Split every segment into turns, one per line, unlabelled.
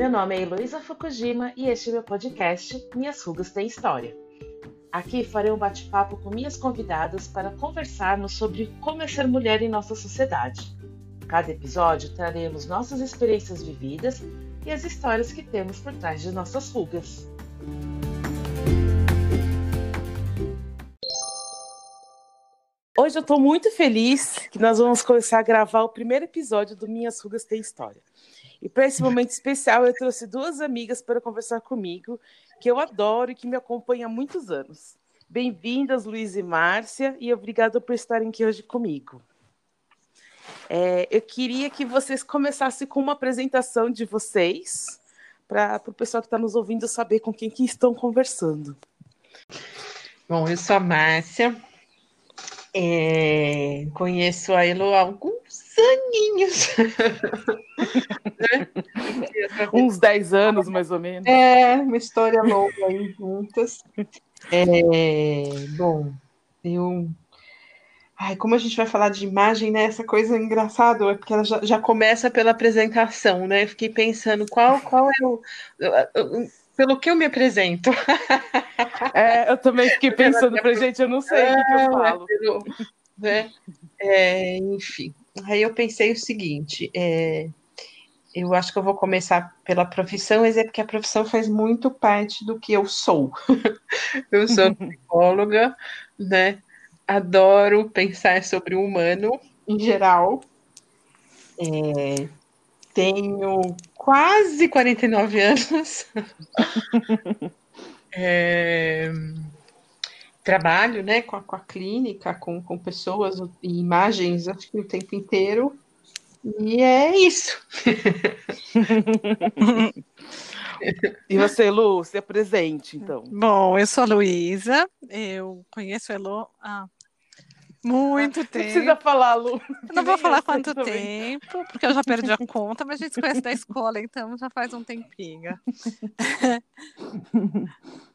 Meu nome é Heloísa Fukujima e este é meu podcast Minhas Rugas Têm História. Aqui farei um bate-papo com minhas convidadas para conversarmos sobre como é ser mulher em nossa sociedade. Cada episódio traremos nossas experiências vividas e as histórias que temos por trás de nossas rugas. Hoje eu estou muito feliz que nós vamos começar a gravar o primeiro episódio do Minhas Rugas Tem História. E para esse momento especial, eu trouxe duas amigas para conversar comigo, que eu adoro e que me acompanham há muitos anos. Bem-vindas, Luiz e Márcia, e obrigada por estarem aqui hoje comigo. É, eu queria que vocês começassem com uma apresentação de vocês, para o pessoal que está nos ouvindo saber com quem que estão conversando.
Bom, eu sou a Márcia, é, conheço a Elo há alguns aninhos.
né? Uns 10 anos, mais ou menos.
É, uma história longa aí juntas. É, bom, eu. Ai, como a gente vai falar de imagem, né? Essa coisa engraçada é porque ela já, já começa pela apresentação, né? fiquei pensando qual, qual é o. Pelo que eu me apresento.
É, eu também fiquei pensando, pra gente, eu não sei é, o que, que eu é, falo.
Né? É, enfim, Aí eu pensei o seguinte: é, eu acho que eu vou começar pela profissão, mas é porque a profissão faz muito parte do que eu sou. eu sou psicóloga, né? Adoro pensar sobre o humano em geral. É, tenho quase 49 anos. é, trabalho né, com a, com a clínica, com, com pessoas e imagens, acho que o tempo inteiro. E é isso.
e você, Lu, se apresente, então.
Bom, eu sou a Luísa, eu conheço a Elo há muito tempo. Não
precisa falar, Lu.
não vou falar quanto tempo, porque eu já perdi a conta, mas a gente se conhece da escola, então já faz um tempinho.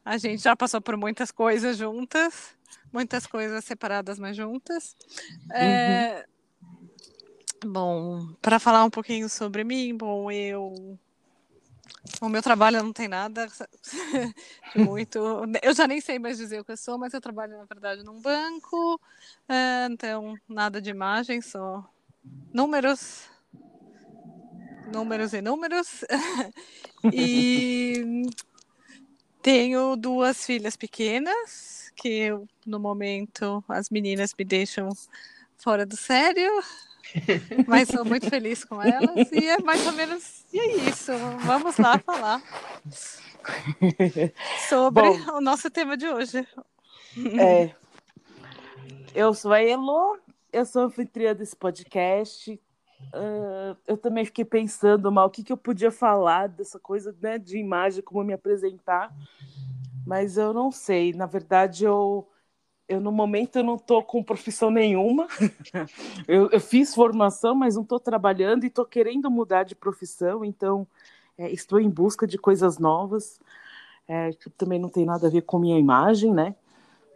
a gente já passou por muitas coisas juntas, muitas coisas separadas, mas juntas. É... Bom, para falar um pouquinho sobre mim, bom, eu o meu trabalho não tem nada muito. Eu já nem sei mais dizer o que eu sou, mas eu trabalho, na verdade, num banco. É, então, nada de imagem, só números. Números e números. e tenho duas filhas pequenas, que no momento as meninas me deixam fora do sério. Mas sou muito feliz com elas e é mais ou menos é isso. Vamos lá falar sobre Bom, o nosso tema de hoje.
É, eu sou a Elo, eu sou anfitriã desse podcast. Uh, eu também fiquei pensando mal o que, que eu podia falar dessa coisa né, de imagem, como me apresentar, mas eu não sei. Na verdade, eu eu no momento eu não estou com profissão nenhuma. eu, eu, fiz formação, mas não estou trabalhando e estou querendo mudar de profissão, então é, estou em busca de coisas novas. É, que também não tem nada a ver com minha imagem, né?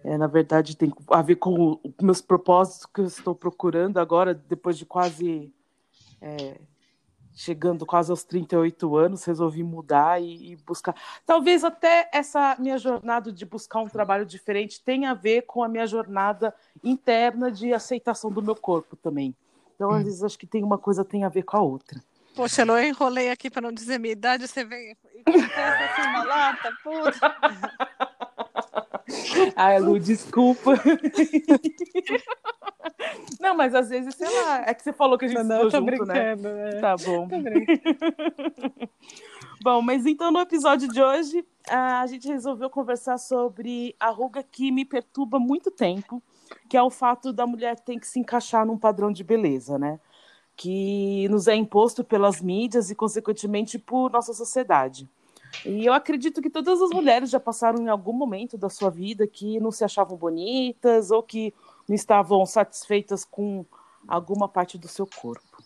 É, na verdade, tem a ver com os meus propósitos que eu estou procurando agora, depois de quase é, chegando quase aos 38 anos, resolvi mudar e, e, buscar. Talvez até essa minha jornada de buscar um trabalho diferente tenha a ver com a minha jornada interna de aceitação do meu corpo também. Então, às hum. vezes, acho que tem uma coisa tem a ver com a outra.
Poxa, eu enrolei aqui para não dizer minha idade, você vem e assim uma lata, puta.
Ai, Lu, desculpa. Não, mas às vezes, sei lá, é que você falou que a gente não, estudou junto, né? né? Tá bom. bom, mas então no episódio de hoje, a gente resolveu conversar sobre a ruga que me perturba muito tempo, que é o fato da mulher ter que se encaixar num padrão de beleza, né? Que nos é imposto pelas mídias e, consequentemente, por nossa sociedade. E eu acredito que todas as mulheres já passaram em algum momento da sua vida que não se achavam bonitas ou que não estavam satisfeitas com alguma parte do seu corpo.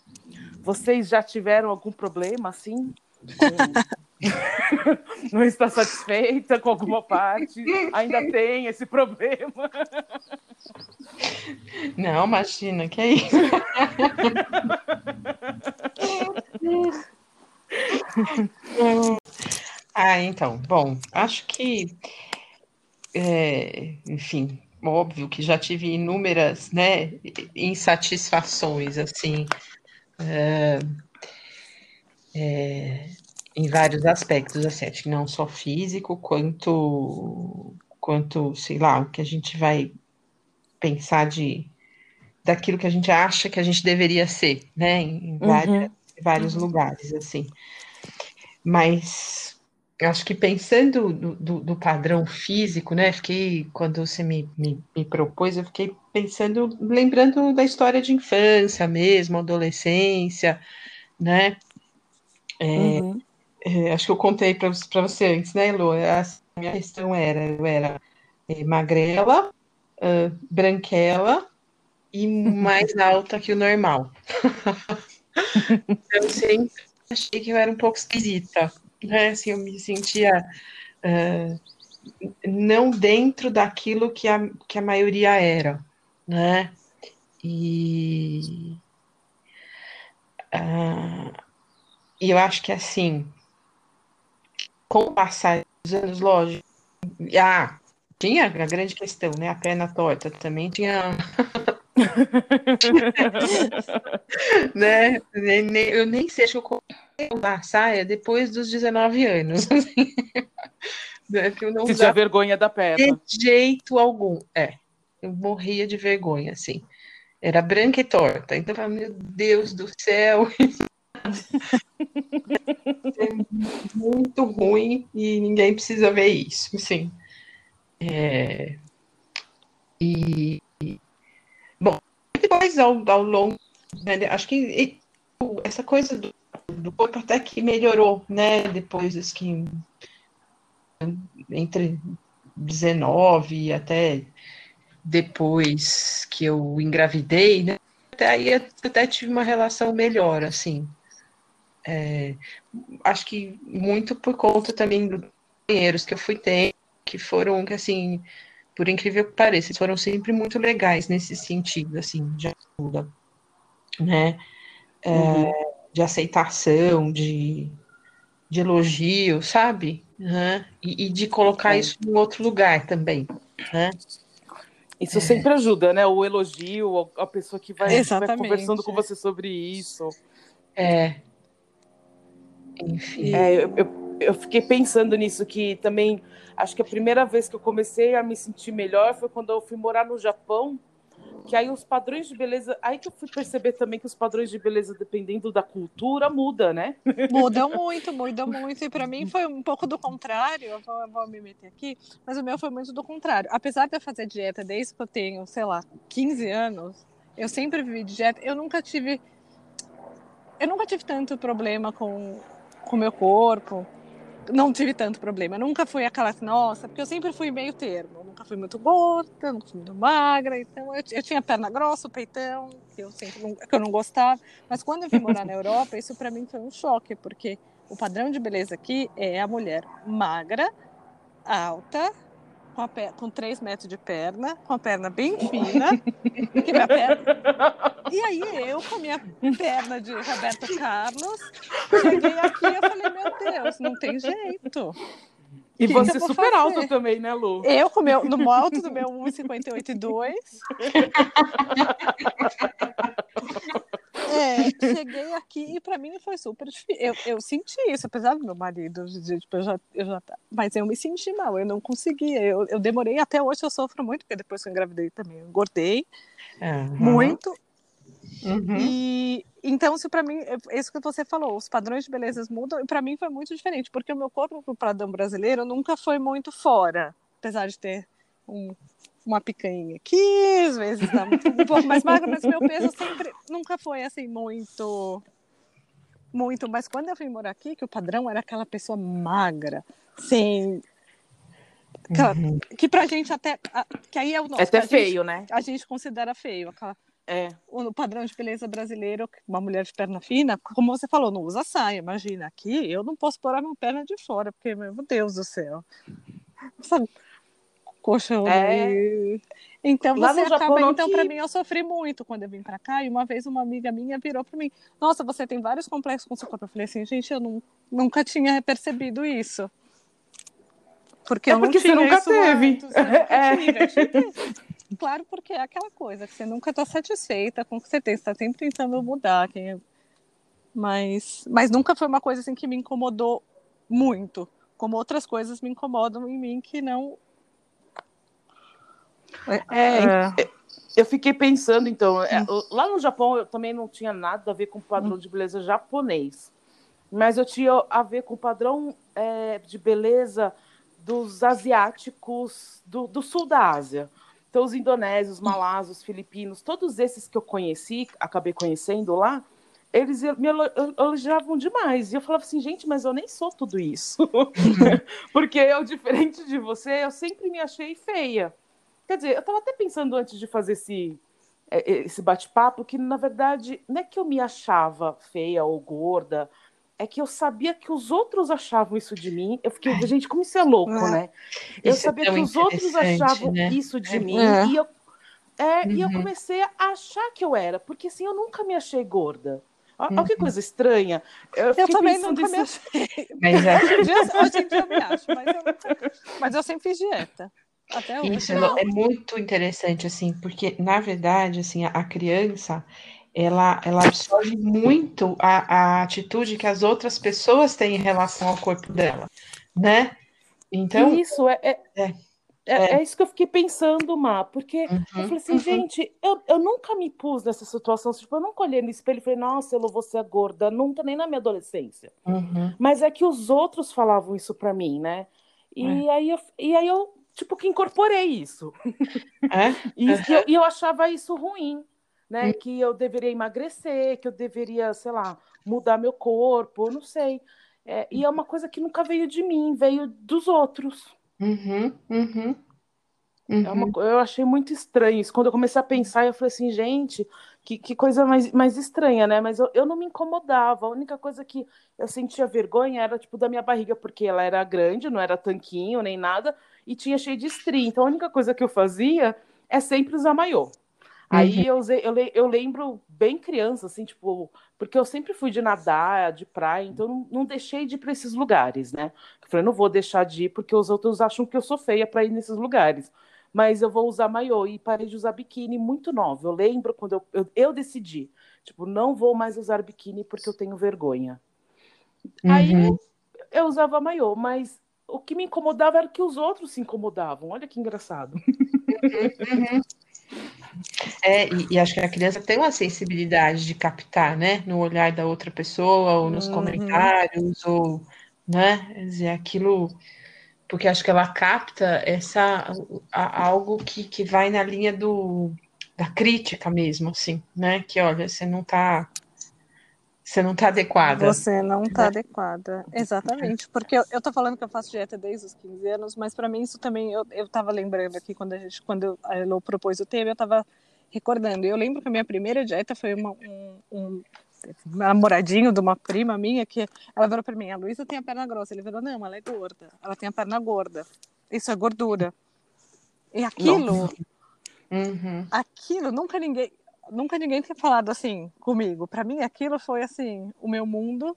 Vocês já tiveram algum problema assim? não está satisfeita com alguma parte? Ainda tem esse problema?
Não, imagina, que é isso? então. Bom, acho que, é, enfim, óbvio que já tive inúmeras, né, insatisfações, assim, é, é, em vários aspectos, assim, acho que não só físico, quanto, quanto, sei lá, o que a gente vai pensar de daquilo que a gente acha que a gente deveria ser, né, em várias, uhum. vários uhum. lugares, assim. Mas acho que pensando do, do, do, padrão físico, né? Fiquei, quando você me, me, me, propôs, eu fiquei pensando, lembrando da história de infância mesmo, adolescência, né? É, uhum. é, acho que eu contei para você antes, né, Lu? A minha questão era, eu era é, magrela, uh, branquela e mais alta que o normal. então, sempre achei que eu era um pouco esquisita né? Assim, eu me sentia uh, não dentro daquilo que a, que a maioria era, né? E, uh, eu acho que assim, com o passar dos anos, lógico, ah, tinha a grande questão, né? A perna torta também tinha. né? Eu nem sei, que eu usar saia depois dos 19 anos. Assim.
Né, que eu não Você tinha vergonha da perna.
De jeito algum. É. Eu morria de vergonha, assim. Era branca e torta. Então, meu Deus do céu. é muito ruim e ninguém precisa ver isso, assim. É... E depois ao, ao longo, né, acho que essa coisa do do corpo até que melhorou, né? Depois que entre 19 e até depois que eu engravidei, né? Até aí até tive uma relação melhor, assim. É, acho que muito por conta também dos companheiros que eu fui ter, que foram, que assim, por incrível que pareça, foram sempre muito legais nesse sentido, assim, de ajuda, né? É, uhum de aceitação, de, de elogio, sabe? Uhum. E, e, de colocar é. isso em outro lugar também, né?
Isso é. sempre ajuda, né? O elogio, a pessoa que vai, vai conversando com você sobre isso.
É. Enfim.
É, eu, eu, eu, fiquei pensando nisso, que também acho que a primeira vez que eu comecei a me sentir melhor foi quando eu fui morar no Japão que aí os padrões de beleza, aí que eu fui perceber também que os padrões de beleza, dependendo da cultura, muda, né?
Mudam muito, mudam muito. E para mim foi um pouco do contrário. Eu vou, eu vou, me meter aqui, mas o meu foi muito do contrário. Apesar de eu fazer dieta desde que eu tenho, sei lá, 15 anos, eu sempre vivi dieta. Eu nunca tive, eu nunca tive tanto problema com com meu corpo não tive tanto problema. Nunca fui aquela, nossa, porque eu sempre fui meio termo. Nunca fui muito gorda, nunca fui muito magra. Então eu, eu tinha perna grossa, o peitão, que eu sempre não, que eu não gostava. Mas quando eu vim morar na Europa, isso para mim foi um choque, porque o padrão de beleza aqui é a mulher magra, alta, com, a, com 3 metros de perna, com a perna bem fina. minha perna... E aí eu, com a minha perna de Roberto Carlos, cheguei aqui e falei, meu Deus, não tem jeito.
E que você super alta também, né, Lu?
Eu, com meu, no alto do meu 1,58 e 2. É, cheguei aqui e para mim foi super difícil. Eu, eu senti isso, apesar do meu marido, tipo, eu já, eu já, mas eu me senti mal, eu não conseguia. Eu, eu demorei, até hoje eu sofro muito, porque depois que eu engravidei também, eu engordei uhum. muito. Uhum. E então, se para mim, isso que você falou, os padrões de beleza mudam, e para mim foi muito diferente, porque o meu corpo pro padrão brasileiro nunca foi muito fora, apesar de ter um uma picanha aqui, às vezes tá um pouco mais magra, mas meu peso sempre nunca foi assim muito muito, mas quando eu vim morar aqui, que o padrão era aquela pessoa magra, sem aquela, uhum. que pra gente até que aí é o nosso,
é até feio,
gente,
né?
A gente considera feio aquela
é.
O padrão de beleza brasileiro, uma mulher de perna fina, como você falou, não usa saia. Imagina, aqui eu não posso pôr a minha perna de fora, porque, meu Deus do céu. Sabe? Colchão. É... Então Lá você acaba, então para mim eu sofri muito quando eu vim para cá e uma vez uma amiga minha virou para mim: "Nossa, você tem vários complexos com seu corpo". Eu falei assim: "Gente, eu não, nunca tinha percebido isso". Porque
É porque você nunca
isso
teve.
antes, eu nunca
É.
Claro, porque é aquela coisa que você nunca está satisfeita com o que você tem, você está sempre tentando mudar. É- mas, mas nunca foi uma coisa assim que me incomodou muito, como outras coisas me incomodam em mim que não.
É, Eu fiquei pensando, então, é, lá no Japão eu também não tinha nada a ver com o padrão de beleza japonês, mas eu tinha a ver com o padrão é, de beleza dos asiáticos do, do sul da Ásia. Então, os indonésios, malasos, filipinos, todos esses que eu conheci, acabei conhecendo lá, eles me elo- elogiavam demais. E eu falava assim, gente, mas eu nem sou tudo isso. Porque eu, diferente de você, eu sempre me achei feia. Quer dizer, eu estava até pensando antes de fazer esse, é, esse bate-papo que, na verdade, não é que eu me achava feia ou gorda, é que eu sabia que os outros achavam isso de mim. Eu fiquei, gente, como isso é louco,
É.
né? Eu
é
sabia
tão
que os outros achavam
né?
isso de
É.
mim
É.
e eu, é, e eu
Uhum.
comecei a achar que eu era, porque assim, eu nunca me achei gorda. Olha que
Uhum.
coisa estranha. Eu,
Eu também nunca me
isso-
achei.
Mas é,
Hoje em dia, hoje em dia eu me acho, mas eu, mas eu sempre fiz dieta. Até hoje.
Isso é muito interessante, assim, porque, na verdade, assim, a, criança, ela, ela absorve muito a, a atitude que as outras pessoas têm em relação ao corpo dela, né? Então,
isso, é, é,
É.
é, é isso que eu fiquei pensando, Má, porque eu
uhum,
falei assim, gente, eu, eu nunca me pus nessa situação, tipo, eu nunca olhei no espelho e falei, nossa, Elô, você é gorda, nunca, nem na minha adolescência.
uhum,
Mas é que os outros falavam isso pra mim, né? E, aí, eu, e aí eu, tipo, que incorporei isso.
é,
E, eu, e eu achava isso ruim, né? Que eu deveria emagrecer, que eu deveria, sei lá, mudar meu corpo, não sei. É, e é uma coisa que nunca veio de mim, veio dos outros.
uhum, uhum,
É uma
uhum,
eu achei muito estranho isso. Quando eu comecei a pensar, eu falei assim, gente, que, que coisa mais, mais estranha, né? Mas eu, eu não me incomodava. A única coisa que eu sentia vergonha era, tipo, da minha barriga, porque ela era grande, não era tanquinho nem nada, e tinha cheio de estria. Então a única coisa que eu fazia é sempre usar maiô. Aí eu, usei, eu, le- eu lembro bem criança, assim, tipo, porque eu sempre fui de nadar, de praia, então não, não deixei de ir para esses lugares, né? Eu falei, não vou deixar de ir porque os outros acham que eu sou feia para ir nesses lugares. Mas eu vou usar maiô e parei de usar biquíni muito nova. Eu lembro quando eu, eu, eu decidi, tipo, não vou mais usar biquíni porque eu tenho vergonha. Aí
uhum.
eu, eu usava maiô, mas o que me incomodava era que os outros se incomodavam. Olha que engraçado.
É, e, e acho que a criança tem uma sensibilidade de captar, né, no olhar da outra pessoa, ou nos
Uhum.
comentários, ou, né, quer dizer, aquilo, porque acho que ela capta essa, a- algo que, que vai na linha do, da crítica mesmo, assim, né, que olha, você não tá, você não tá adequada.
Você não está adequada. Exatamente. Porque eu, eu tô falando que eu faço dieta desde os 15 anos, mas para mim isso também, eu, eu tava lembrando aqui quando a gente, quando a Elo propôs o tema, eu tava recordando. Eu lembro que a minha primeira dieta foi uma, um, um namoradinho de uma prima minha que ela virou para mim, a Luísa tem a perna grossa. Ele virou, não, ela é gorda. Ela tem a perna gorda. Isso é gordura. E aquilo,
Uhum,
aquilo nunca ninguém nunca ninguém tinha falado assim comigo. Para mim aquilo foi assim o meu mundo.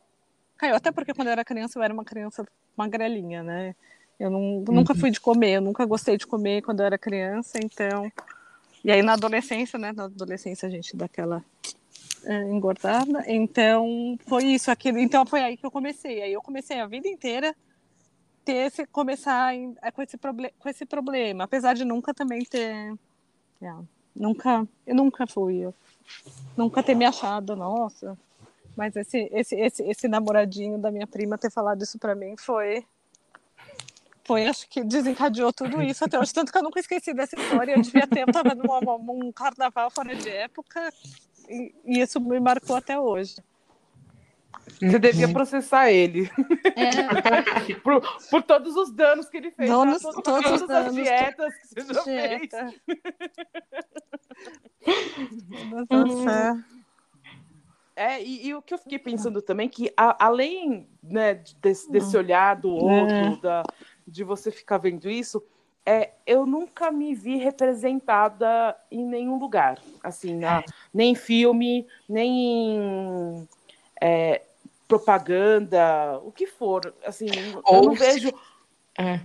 Caiu até porque quando eu era criança eu era uma criança magrelinha né? Eu não, nunca fui de comer eu nunca gostei de comer quando eu era criança então. E aí na adolescência né? Na adolescência a gente dá aquela é, engordada. Então foi isso aquilo. Então foi aí que eu comecei. Aí eu comecei a vida inteira ter esse começar em- com esse problema com esse problema. Apesar de nunca também ter é, nunca, eu nunca fui, eu nunca ter me achado, nossa. Mas esse, esse, esse, esse namoradinho da minha prima ter falado isso pra mim foi, foi, acho que desencadeou tudo isso até hoje. Tanto que eu nunca esqueci dessa história. Eu devia ter, eu tava num, num carnaval fora de época e, e isso me marcou até hoje.
Você devia processar ele
É,
por, por todos os danos que ele fez. Todas-
todos os
todas as
danos,
dietas que você já fez.
dieta. Nossa,
É, e, e o que eu fiquei pensando também, que a- além né, desse, desse olhar do outro,
É.
da, de você ficar vendo isso, é, eu nunca me vi representada em nenhum lugar. Assim, na- nem em filme, nem em é, propaganda, o que for. Assim, eu
Ou
não
se-
vejo.
é.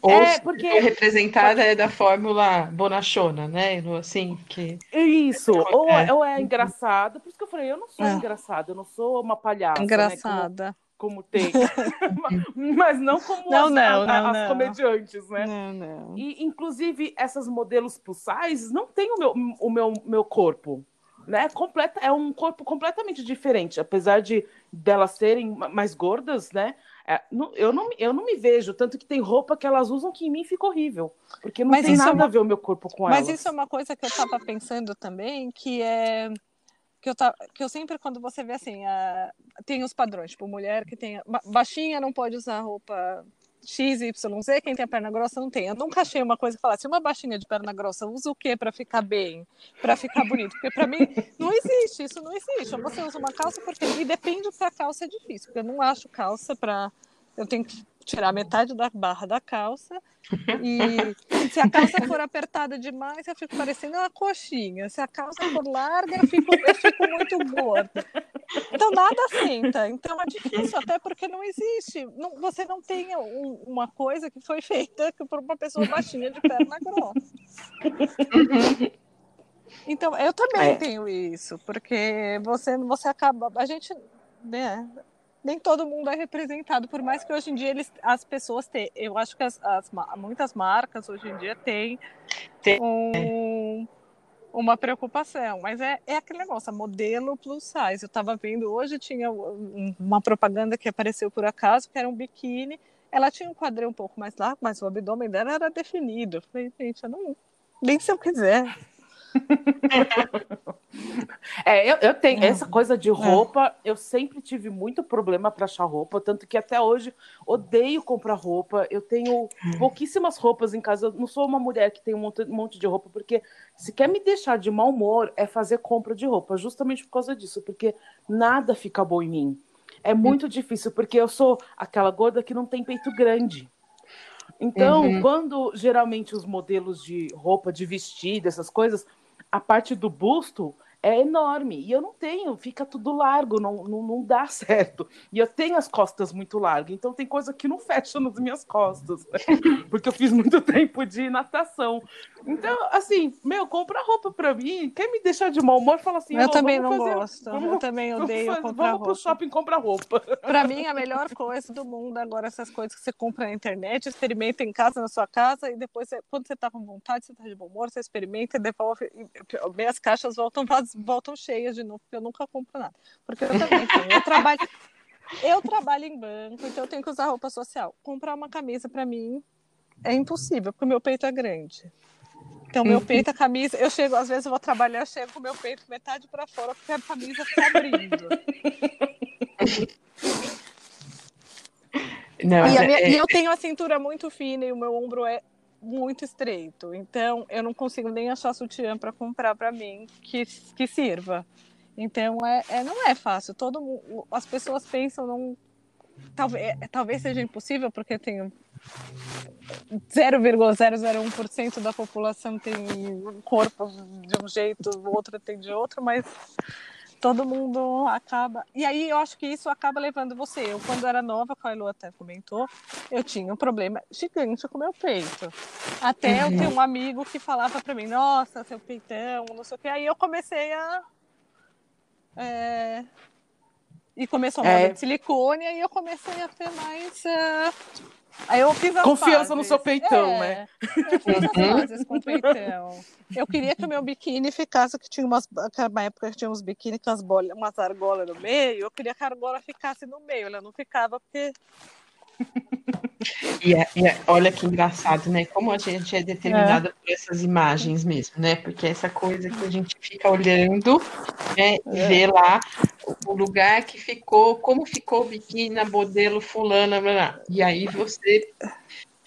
Ou é, porque representada é da fórmula bonachona, né? Assim, que
isso. Ou é, ou é engraçado, por isso que eu falei, eu não sou é. engraçada, eu não sou uma palhaça.
Engraçada.
Né? Como, como tem. Mas não como
não,
as,
não,
a,
não,
as
não.
comediantes, né?
Não, não.
E, inclusive, essas modelos plus size não têm o meu, o meu, meu corpo né, completa, é um corpo completamente diferente, apesar de delas serem mais gordas, né? É, não, eu, não, eu não me vejo, tanto que tem roupa que elas usam que em mim fica horrível, porque não Mas tem nada é uma... a ver o meu corpo com
Mas
elas.
Mas isso é uma coisa que eu estava pensando também, que é que eu, tá, que eu sempre, quando você vê assim, a, tem os padrões, tipo, mulher que tem. Baixinha não pode usar roupa X, Y, quem tem a perna grossa não tem. Eu nunca achei uma coisa que falasse, uma baixinha de perna grossa usa o quê para ficar bem, para ficar bonito? Porque para mim não existe, isso não existe. Você usa uma calça porque e depende se a calça é difícil, porque eu não acho calça para eu tenho que tirar metade da barra da calça e se a calça for apertada demais, eu fico parecendo uma coxinha. Se a calça for larga, eu fico, eu fico muito gorda. Então nada senta. Então é difícil, até porque não existe. Não, você não tem um, uma coisa que foi feita por uma pessoa baixinha de perna grossa. Então eu também é. tenho isso, porque você, você acaba. A gente. Né, nem todo mundo é representado, por mais que hoje em dia eles, as pessoas têm. Eu acho que as, as muitas marcas hoje em dia têm um, uma preocupação, mas é, é aquele negócio, modelo plus size. Eu estava vendo hoje, tinha uma propaganda que apareceu por acaso, que era um biquíni. Ela tinha um quadril um pouco mais largo, mas o abdômen dela era definido. Eu falei, gente, eu não, nem se eu quiser.
É, eu, eu tenho é. essa coisa de é. roupa, é. eu sempre tive muito problema para achar roupa, tanto que até hoje odeio comprar roupa. Eu tenho é. pouquíssimas roupas em casa. Eu não sou uma mulher que tem um monte, um monte de roupa, porque se quer me deixar de mau humor é fazer compra de roupa, justamente por causa disso, porque nada fica bom em mim. É muito difícil, porque eu sou aquela gorda que não tem peito grande. Então, uhum. quando geralmente os modelos de roupa, de vestido, essas coisas, a parte do busto é enorme e eu não tenho, fica tudo largo, não, não, não dá certo. E eu tenho as costas muito largas, então tem coisa que não fecha nas minhas costas, né? porque eu fiz muito tempo de natação. Então, assim, meu, compra roupa pra mim, quer me deixar de mau humor, fala assim,
eu também não fazer, gosto, vamos, eu também odeio vamos, comprar
vamos
roupa.
pro shopping comprar roupa.
Pra mim, a melhor coisa do mundo agora, essas coisas que você compra na internet, experimenta em casa, na sua casa, e depois, quando você tá com vontade, você tá de bom humor, você experimenta e devolve, e minhas caixas voltam voltam cheias de novo, porque eu nunca compro nada. Porque eu também tenho. Eu trabalho, eu trabalho em banco, então eu tenho que usar roupa social. Comprar uma camisa para mim é impossível, porque o meu peito é grande. Então, meu uhum. peito, a camisa, eu chego, às vezes eu vou trabalhar, eu chego com meu peito metade para fora, porque a camisa fica abrindo. Não, e, minha, é... e eu tenho a cintura muito fina e o meu ombro é muito estreito. Então, eu não consigo nem achar sutiã para comprar para mim que, que sirva. Então, é, é, não é fácil. Todo mundo, as pessoas pensam num. Talvez, é, talvez seja impossível, porque tem 0,001% da população tem um corpo de um jeito, o outro tem de outro, mas todo mundo acaba. E aí eu acho que isso acaba levando você. Eu, quando era nova, a Elo até comentou, eu tinha um problema gigante com o meu peito. Até uhum. eu ter um amigo que falava para mim: Nossa, seu peitão, não sei o que. Aí eu comecei a. É... E começou a é. de silicone, aí eu comecei a ter mais. Uh eu as
Confiança
fases.
no seu peitão,
é,
né?
Eu fiz as uhum. fases com o peitão. Eu queria que o meu biquíni ficasse, que tinha umas. Uma época que tinha uns biquíni com umas, bolas, umas argolas no meio. Eu queria que a argola ficasse no meio. Ela não ficava porque
e, é, e é, olha que engraçado, né? Como a gente é determinada é. por essas imagens mesmo, né? Porque essa coisa que a gente fica olhando, né? E é. vê lá o lugar que ficou, como ficou o biquíni modelo fulana, blá, blá. e aí você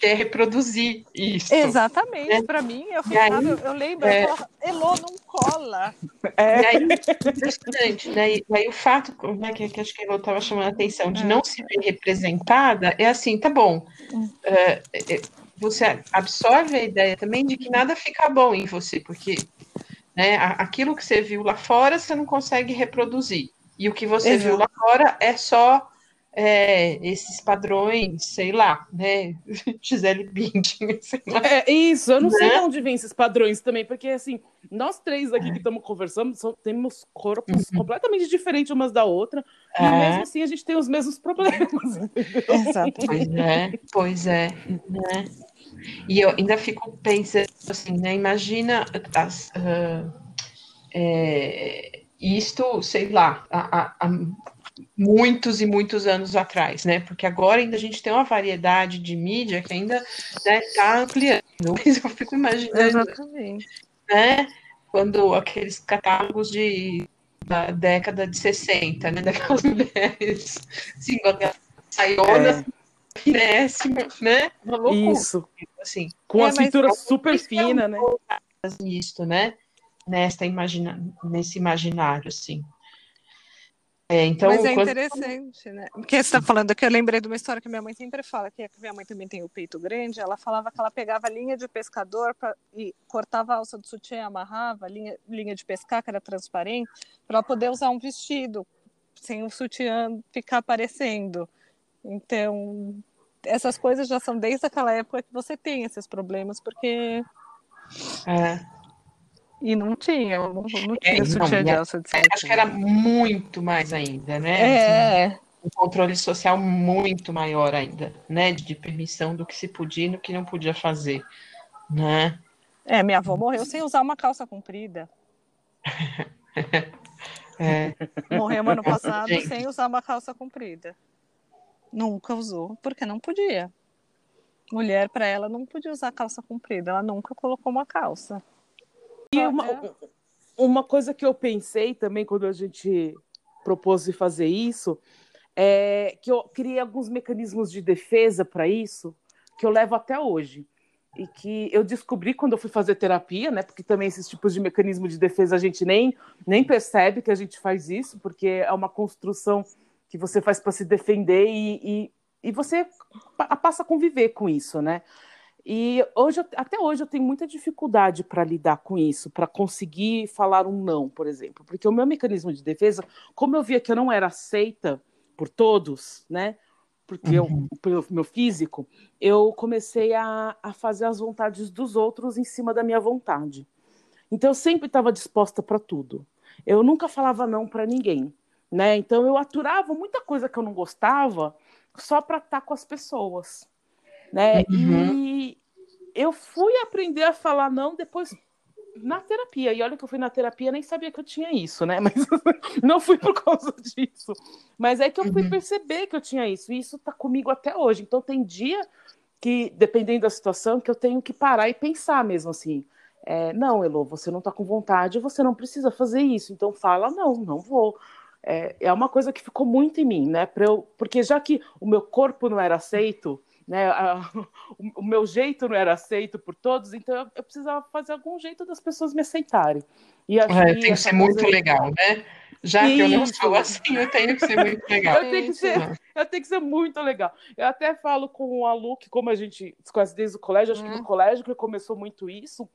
quer reproduzir isso.
Exatamente. Né? Para mim, eu ficava, aí, eu, eu, lembro, é... eu falava, Elô, não cola.
É. E aí, impressionante, né? E aí o fato, né, que, que acho que a Elô estava chamando a atenção, de é. não ser representada, é assim, tá bom. Uh, você absorve a ideia também de que nada fica bom em você, porque né, aquilo que você viu lá fora, você não consegue reproduzir. E o que você Exato. viu lá fora é só é, esses padrões, sei lá, né? Gisele Bündchen, sei lá.
É isso, eu não né? sei de onde vem esses padrões também, porque assim, nós três aqui que estamos conversando são, temos corpos uhum. completamente diferentes umas da outra, é. e mesmo assim a gente tem os mesmos problemas.
Exato. Pois é, pois é, né? E eu ainda fico pensando assim, né? Imagina as, uh, é, isto, sei lá, a, a, muitos e muitos anos atrás, né? Porque agora ainda a gente tem uma variedade de mídia que ainda está né, tá ampliando. Mas eu fico imaginando,
Exatamente.
né? Quando aqueles catálogos de da década de 60, né? Daquelas mulheres, assim, saionas, é. né?
Uma loucura. Isso. Assim. Com é, a cintura super fina, né?
Nisto, né? Nesta imagina... Nesse imaginário, assim. É, então,
Mas é interessante, né? Porque você está falando que eu lembrei de uma história que minha mãe sempre fala, que minha mãe também tem o peito grande. Ela falava que ela pegava linha de pescador pra, e cortava a alça do sutiã, amarrava linha, linha de pescar, que era transparente, para poder usar um vestido sem o sutiã ficar aparecendo. Então, essas coisas já são desde aquela época que você tem esses problemas, porque.
É.
E não tinha, não, não é, tinha é, sutiã de alça de
Acho que era muito mais ainda, né?
É. Assim,
um controle social muito maior ainda, né? De permissão do que se podia e do que não podia fazer, né?
É, minha avó morreu sem usar uma calça comprida.
é.
Morreu ano passado Gente. sem usar uma calça comprida. Nunca usou, porque não podia. Mulher, para ela, não podia usar calça comprida. Ela nunca colocou uma calça.
E uma, uma coisa que eu pensei também quando a gente propôs de fazer isso é que eu criei alguns mecanismos de defesa para isso que eu levo até hoje e que eu descobri quando eu fui fazer terapia, né? Porque também esses tipos de mecanismo de defesa a gente nem nem percebe que a gente faz isso, porque é uma construção que você faz para se defender e, e, e você passa a conviver com isso, né? E hoje, até hoje eu tenho muita dificuldade para lidar com isso, para conseguir falar um não, por exemplo, porque o meu mecanismo de defesa, como eu via que eu não era aceita por todos, né? Porque uhum. eu, pelo meu físico, eu comecei a, a fazer as vontades dos outros em cima da minha vontade. Então eu sempre estava disposta para tudo. Eu nunca falava não para ninguém, né? Então eu aturava muita coisa que eu não gostava só para estar tá com as pessoas né? Uhum. E eu fui aprender a falar não depois na terapia. E olha que eu fui na terapia, nem sabia que eu tinha isso, né? Mas não fui por causa disso. Mas é que eu fui uhum. perceber que eu tinha isso. E isso tá comigo até hoje. Então tem dia que, dependendo da situação, que eu tenho que parar e pensar mesmo assim. É, não, Elo, você não tá com vontade, você não precisa fazer isso. Então fala, não, não vou. É, é uma coisa que ficou muito em mim, né? Eu, porque já que o meu corpo não era aceito, né, a, o, meu jeito não era aceito por todos, então eu, eu precisava fazer algum jeito das pessoas me aceitarem.
E é, tem que ser muito legal, né? Já que eu não sou assim, eu tenho que ser muito legal.
eu, tenho que ser, eu tenho que ser muito legal. Eu até falo com a Lu, que como a gente se conhece desde o colégio, acho que no uhum. colégio que começou muito isso,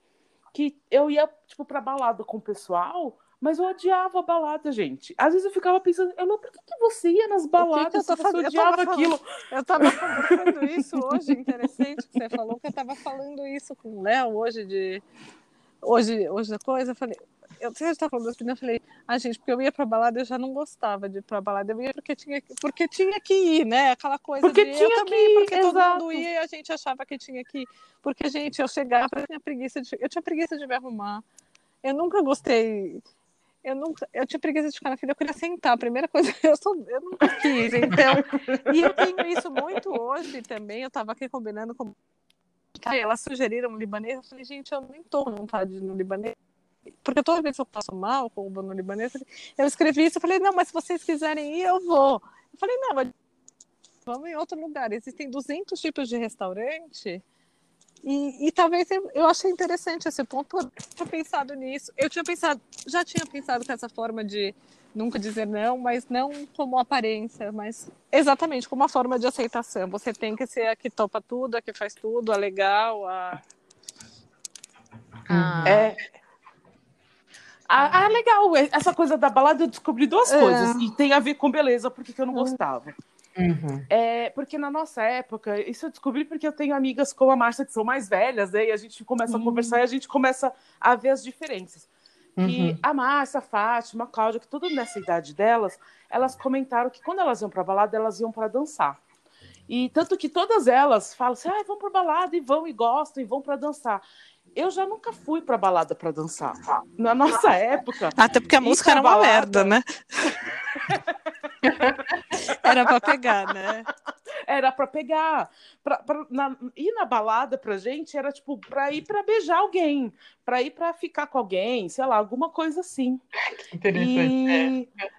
que eu ia, tipo, pra balada com o pessoal, mas eu odiava a balada, gente. Às vezes eu ficava pensando, eu não, por que, que você ia nas baladas que que eu se você odiava eu aquilo?
Falando, eu tava falando isso hoje, interessante que você falou, que eu tava falando isso com o Léo hoje de. Hoje, hoje a coisa, eu falei, eu sei que tá falando assim, eu falei, ah, gente, porque eu ia pra balada, eu já não gostava de ir pra balada, eu ia porque tinha, porque tinha que ir, né? Aquela coisa
porque
de
tinha
eu também,
ir,
porque
exato.
todo mundo ia e a gente achava que tinha que ir. Porque, gente, eu chegava, eu tinha preguiça de, eu tinha preguiça de me arrumar. Eu nunca gostei eu nunca, eu tinha preguiça de ficar na fila, eu queria sentar. A primeira coisa, eu, sou, eu nunca quis, então. e eu tenho isso muito hoje também. Eu estava aqui combinando com. Aí elas sugeriram um libanês. Eu falei, gente, eu nem tô com vontade no libanês. Porque toda vez que eu passo mal com o no libanês, eu escrevi isso. Eu falei, não, mas se vocês quiserem ir, eu vou. Eu falei, não, mas vamos em outro lugar. Existem 200 tipos de restaurante e, e, talvez eu, achei interessante esse ponto. Eu tinha pensado nisso. Eu tinha pensado, já tinha pensado com essa forma de nunca dizer não, mas não como aparência, mas exatamente como uma forma de aceitação. Você tem que ser a que topa tudo, a que faz tudo, a legal, a.
a... É. Ah, ah, legal. Essa coisa da balada eu descobri duas é. coisas. E tem a ver com beleza, porque eu não hum. gostava.
Uhum.
É, porque na nossa época, isso eu descobri porque eu tenho amigas como a Márcia que são mais velhas, né? E a gente começa a conversar e a gente começa a ver as diferenças. E
Uhum.
a Márcia, a Fátima, a Cláudia, que tudo nessa idade delas, elas comentaram que quando elas iam pra balada, elas iam para dançar. E tanto que todas elas falam assim: ah, vão pra balada e vão e gostam e vão para dançar. Eu já nunca fui pra balada para dançar. Na nossa época,
Até porque a música era uma
balada.
merda, né? era pra pegar, né?
era para pegar. Pra, pra, na, ir na balada pra gente era tipo pra ir pra beijar alguém, pra ir pra ficar com alguém, sei lá, alguma coisa assim.
Interessante.
E...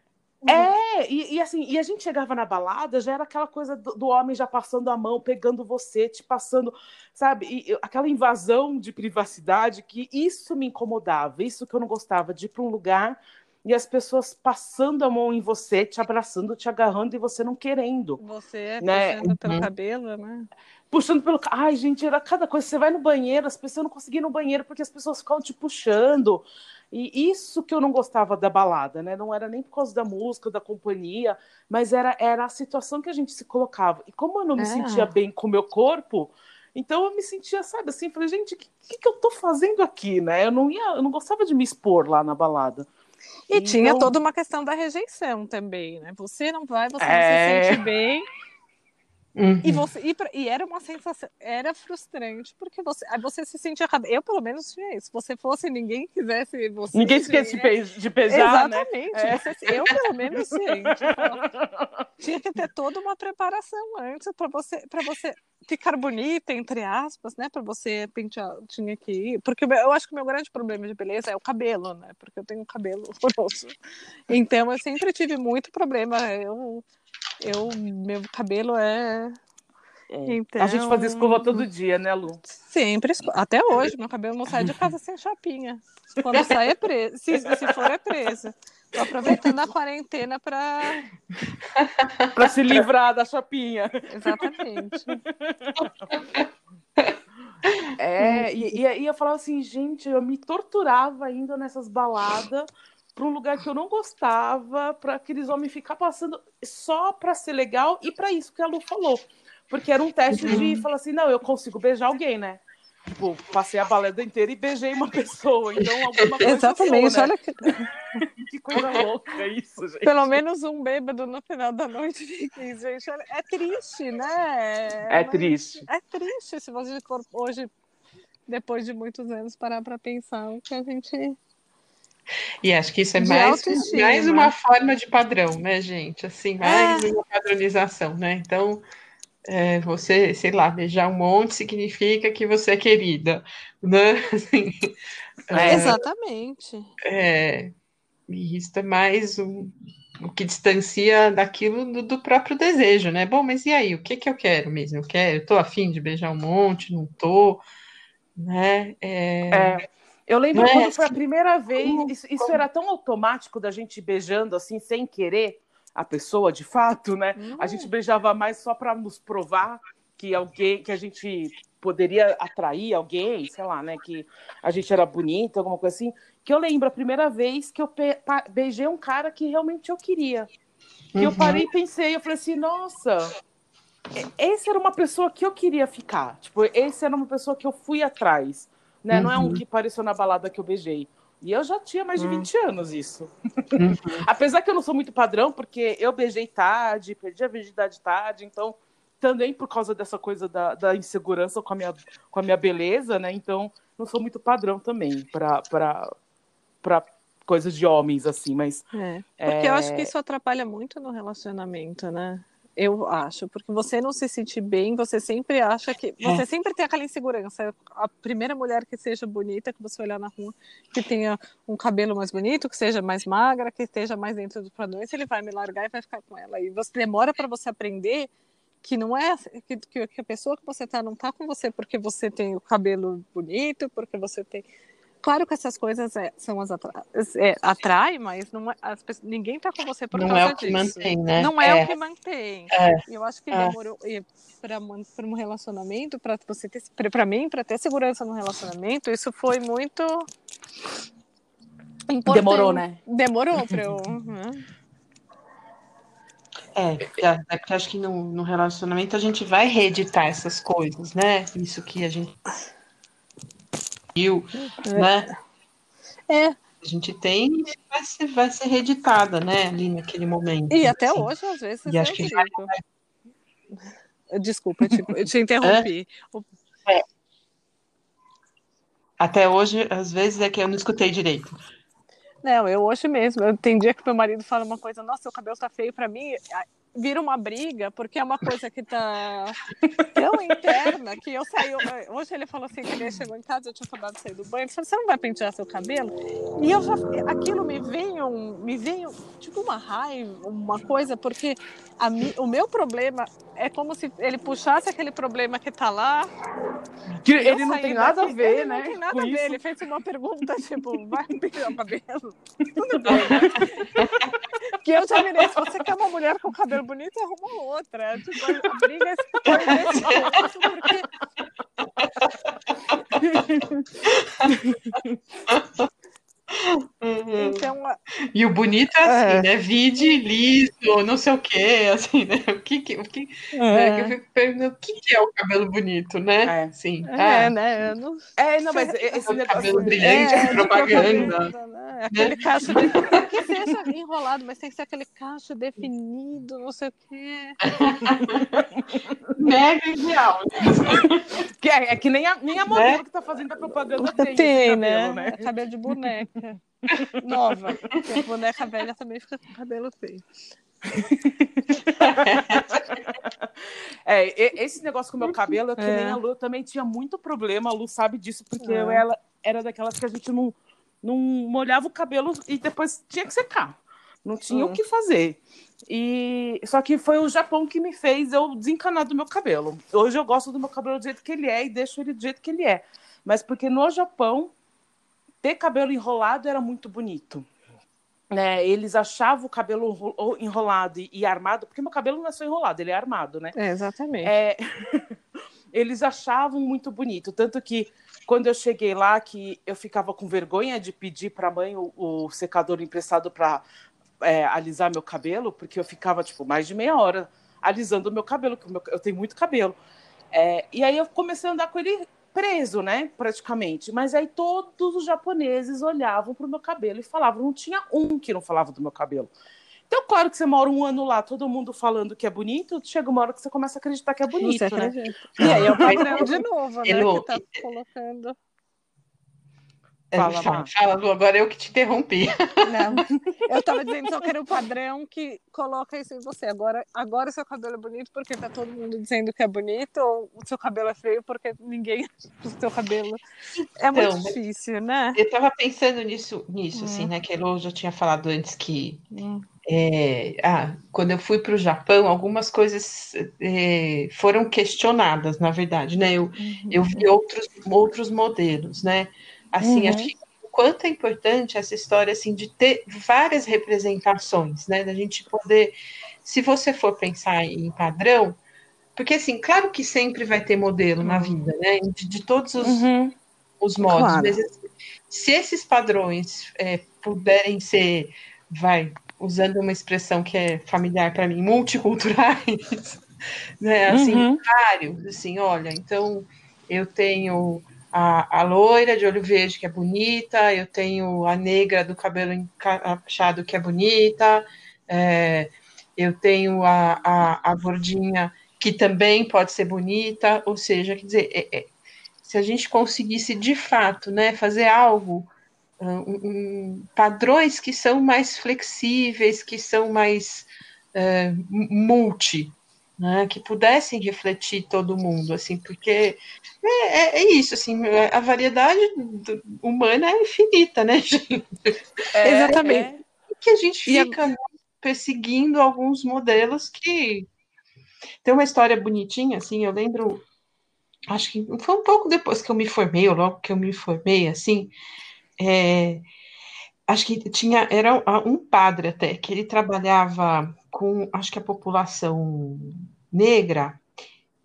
É, e, e assim, e a gente chegava na balada, já era aquela coisa do, do homem já passando a mão, pegando você, te passando, sabe? E, e aquela invasão de privacidade que isso me incomodava, isso que eu não gostava, de ir para um lugar e as pessoas passando a mão em você, te abraçando, te agarrando e você não querendo.
Você
Né?
puxando pelo
Uhum.
cabelo, né?
Puxando pelo. Ai, gente, era cada coisa. Você vai no banheiro, as pessoas não conseguiam ir no banheiro porque as pessoas ficavam te puxando. E isso que eu não gostava da balada, né? Não era nem por causa da música, da companhia, mas era, era a situação que a gente se colocava. E como eu não me
É.
sentia bem com o meu corpo, então eu me sentia, sabe, assim, falei, gente, o que, que, que eu tô fazendo aqui, né? Eu não ia, eu não gostava de me expor lá na balada.
E tinha
Então-
toda uma questão da rejeição também, né? Você não vai, você não
É.
se sente bem.
Uhum.
E, você, e, e era uma sensação, era frustrante, porque você, você se sentia. Eu, pelo menos, tinha isso. Se você fosse ninguém quisesse você.
Ninguém esquece de,
é,
pe- de beijar, né?
Exatamente.
É.
Você- eu, pelo menos, gente. Tinha que ter toda uma preparação antes para você, você ficar bonita, entre aspas, né? Para você pentear, tinha que ir. Porque eu acho que o meu grande problema de beleza é o cabelo, né? Porque eu tenho um cabelo horroroso. Então eu sempre tive muito problema. Eu, eu meu cabelo é.
É.
Então,
A gente fazia escova todo dia, né, Lu?
Sempre, até hoje, meu cabelo não sai de casa sem chapinha. Quando sai é preso. Se, se for, é preso. Tô aproveitando a quarentena para.
Pra se livrar da chapinha.
Exatamente.
É, e, e aí eu falava assim, gente, eu me torturava indo nessas baladas para um lugar que eu não gostava, para aqueles homens ficar passando só para ser legal e para isso que a Lu falou. Porque era um teste de falar assim, não, eu consigo beijar alguém, né? Tipo, passei a balada inteira e beijei uma pessoa, então alguma coisa
Exatamente.
sou, né?
Olha que
Que coisa louca isso, gente.
pelo menos um bêbado no final da noite fica isso, gente. É triste, né?
É triste.
É triste se você for hoje, depois de muitos anos, parar para pensar o que a gente.
E acho que isso é
De
mais, mais uma forma de padrão, né, gente? Assim, mais
É.
uma padronização, né? Então, é, você, sei lá, beijar um monte significa que você é querida, né? Assim,
É.
Exatamente.
é, e isso é mais um- o que distancia daquilo do, do próprio desejo, né? Bom, mas e aí, o que que eu quero mesmo? Eu quero, eu tô afim de beijar um monte, não tô, né? É,
É. Eu lembro
é
quando foi a
assim,
primeira vez, isso, isso era tão automático da gente beijando assim, sem querer a pessoa de fato, né? A
Hum.
gente beijava mais só para nos provar que alguém, que a gente poderia atrair alguém, sei lá, né? Que a gente era bonita, alguma coisa assim. Que eu lembro a primeira vez que eu beijei um cara que realmente eu queria. Que eu
Uhum.
parei e pensei, eu falei assim, nossa, esse era uma pessoa que eu queria ficar. Tipo, esse era uma pessoa que eu fui atrás. Né? Não é um
Uhum.
que apareceu na balada que eu beijei. E eu já tinha mais de
Hum.
20 anos isso.
Uhum.
Apesar que eu não sou muito padrão, porque eu beijei tarde, perdi a virgindade tarde, então também por causa dessa coisa da, da insegurança com a, minha, com a minha beleza, né? Então não sou muito padrão também para coisas de homens, assim, mas
É. Porque eu acho
É.
que isso atrapalha muito no relacionamento, né? Eu acho, porque você não se sentir bem, você sempre acha que. Você sempre tem aquela insegurança. A primeira mulher que seja bonita, que você olhar na rua, que tenha um cabelo mais bonito, que seja mais magra, que esteja mais dentro do padrão, ele vai me largar e vai ficar com ela. E você demora para você aprender que não é que, que- que a pessoa que você tá não tá com você porque você tem o cabelo bonito, porque você tem Claro que essas coisas é, são as atra... é, atrai, mas não é, as pessoas, ninguém tá com você por
Não
causa
é o que
disso.
mantém, né?
Não é,
É.
o que mantém.
É.
E eu acho que
É.
demorou para um relacionamento, para você ter, para mim, para ter segurança no relacionamento, isso foi muito importante.
demorou, né?
Demorou para eu. Uhum.
É, é, é porque acho que no, no relacionamento a gente vai reeditar essas coisas, né? Isso que a gente viu,
É.
né?
É,
A gente tem e vai ser, vai ser reeditada, né? Ali naquele momento.
e até
assim.
hoje, às vezes,
E
eu
acho que
digo. Desculpa, tipo, eu te interrompi.
Até hoje, às vezes, é que eu não escutei direito.
Não, eu hoje mesmo. Eu, tem dia que meu marido fala uma coisa, nossa, seu cabelo tá feio pra mim. Vira uma briga, porque é uma coisa que tá tão interna que eu saio. Hoje ele falou assim: que ele chegou em casa, eu tinha acabado de sair do banho. Ele falou: você não vai pentear seu cabelo? E eu já. Aquilo me veio, me veio tipo uma raiva, uma coisa, porque a o meu problema é como se ele puxasse aquele problema que tá lá.
Que ele não
saí
tem nada
daqui-
a ver,
ele
né?
Não tem nada a ver.
isso.
Ele fez uma pergunta, tipo, vai pentear o cabelo? Tudo bem? Que eu já virei, se você quer uma mulher com cabelo bonito, arruma outra. Tipo, briga nesse ponto, porque então, a-
E o bonito é assim,
É.
né? Vide, liso, não sei o quê, assim, né? O que, que, o que, né? Eu fico perguntando, o que, que é o cabelo bonito, né?
É.
Sim.
é,
ah,
né? Eu não
É, não, mas esse negócio.
cabelo brilhante,
É,
propaganda.
propaganda, né? Aquele cacho de... que seja enrolado, mas tem que ser aquele cacho definido, não sei o quê.
Mega ideal.
Que é, é que nem a, nem a modelo que tá fazendo a propaganda tem.
Tem,
cabelo,
né?
né?
É cabelo de boneca. Nova. Porque a boneca velha também fica com cabelo feio.
É, esse negócio com o meu cabelo é que
É.
nem a Lu eu também tinha muito problema. A Lu sabe disso, porque
É.
eu, ela era daquelas que a gente não, não molhava o cabelo e depois tinha que secar. Não tinha
Hum.
o que fazer. E só que foi o Japão que me fez eu desencanar do meu cabelo. Hoje eu gosto do meu cabelo do jeito que ele é e deixo ele do jeito que ele é. Mas porque no Japão ter cabelo enrolado era muito bonito. Né? Eles achavam o cabelo enro- enrolado e, e armado, porque meu cabelo não é só enrolado, ele é armado, né?
É, exatamente.
É, eles achavam muito bonito. Tanto que quando eu cheguei lá, que eu ficava com vergonha de pedir para a mãe o, o secador emprestado para alisar meu cabelo, porque eu ficava tipo mais de meia hora alisando o meu cabelo, que eu tenho muito cabelo. É, e aí eu comecei a andar com ele preso, né, praticamente. Mas aí todos os japoneses olhavam para o meu cabelo e falavam, não tinha um que não falava do meu cabelo. Então, claro que você mora um ano lá, todo mundo falando que é bonito, chega uma hora que você começa a acreditar que é bonito, né?
acredita? E aí é o de novo, né?
Elo,
Que tá colocando.
Fala,
fala,
Mar.
fala, Lu, agora eu que te interrompi.
Não. Eu tava dizendo só que era o padrão que coloca isso em você. Agora, agora o seu cabelo é bonito porque tá todo mundo dizendo que é bonito, ou o seu cabelo é feio porque ninguém o seu cabelo. É muito
Então, mas-
difícil, né?
Eu estava pensando nisso, nisso
Hum.
assim, né? Que a Lu já tinha falado antes que
Hum.
é, ah, quando eu fui para o Japão, algumas coisas é, foram questionadas, na verdade, né? Eu, eu vi outros, outros modelos, né? Assim,
Uhum.
acho que o quanto é importante essa história, assim, de ter várias representações, né? Da gente poder, se você for pensar em padrão, porque, assim, claro que sempre vai ter modelo na vida, né? De, de todos os,
Uhum.
os modos,
Claro.
mas assim, se esses padrões é, puderem ser, vai, usando uma expressão que é familiar para mim, multiculturais, né, assim,
Uhum.
vários, assim, olha, então eu tenho a, a loira de olho verde que é bonita, eu tenho a negra do cabelo encaixado que é bonita, é, eu tenho a, a, a gordinha que também pode ser bonita, ou seja, quer dizer, é- é, se a gente conseguisse de fato, né, fazer algo, um, um, padrões que são mais flexíveis, que são mais multi, né, que pudessem refletir todo mundo, assim, porque é, é- é isso, assim, a variedade do- humana é infinita, né, gente?
É,
Exatamente.
é.
que a gente
E a-
fica né, perseguindo alguns modelos que tem uma história bonitinha, assim, eu lembro, acho que foi um pouco depois que eu me formei, ou logo que eu me formei, assim, é, acho que tinha, era um padre até, que ele trabalhava com, acho que a população negra,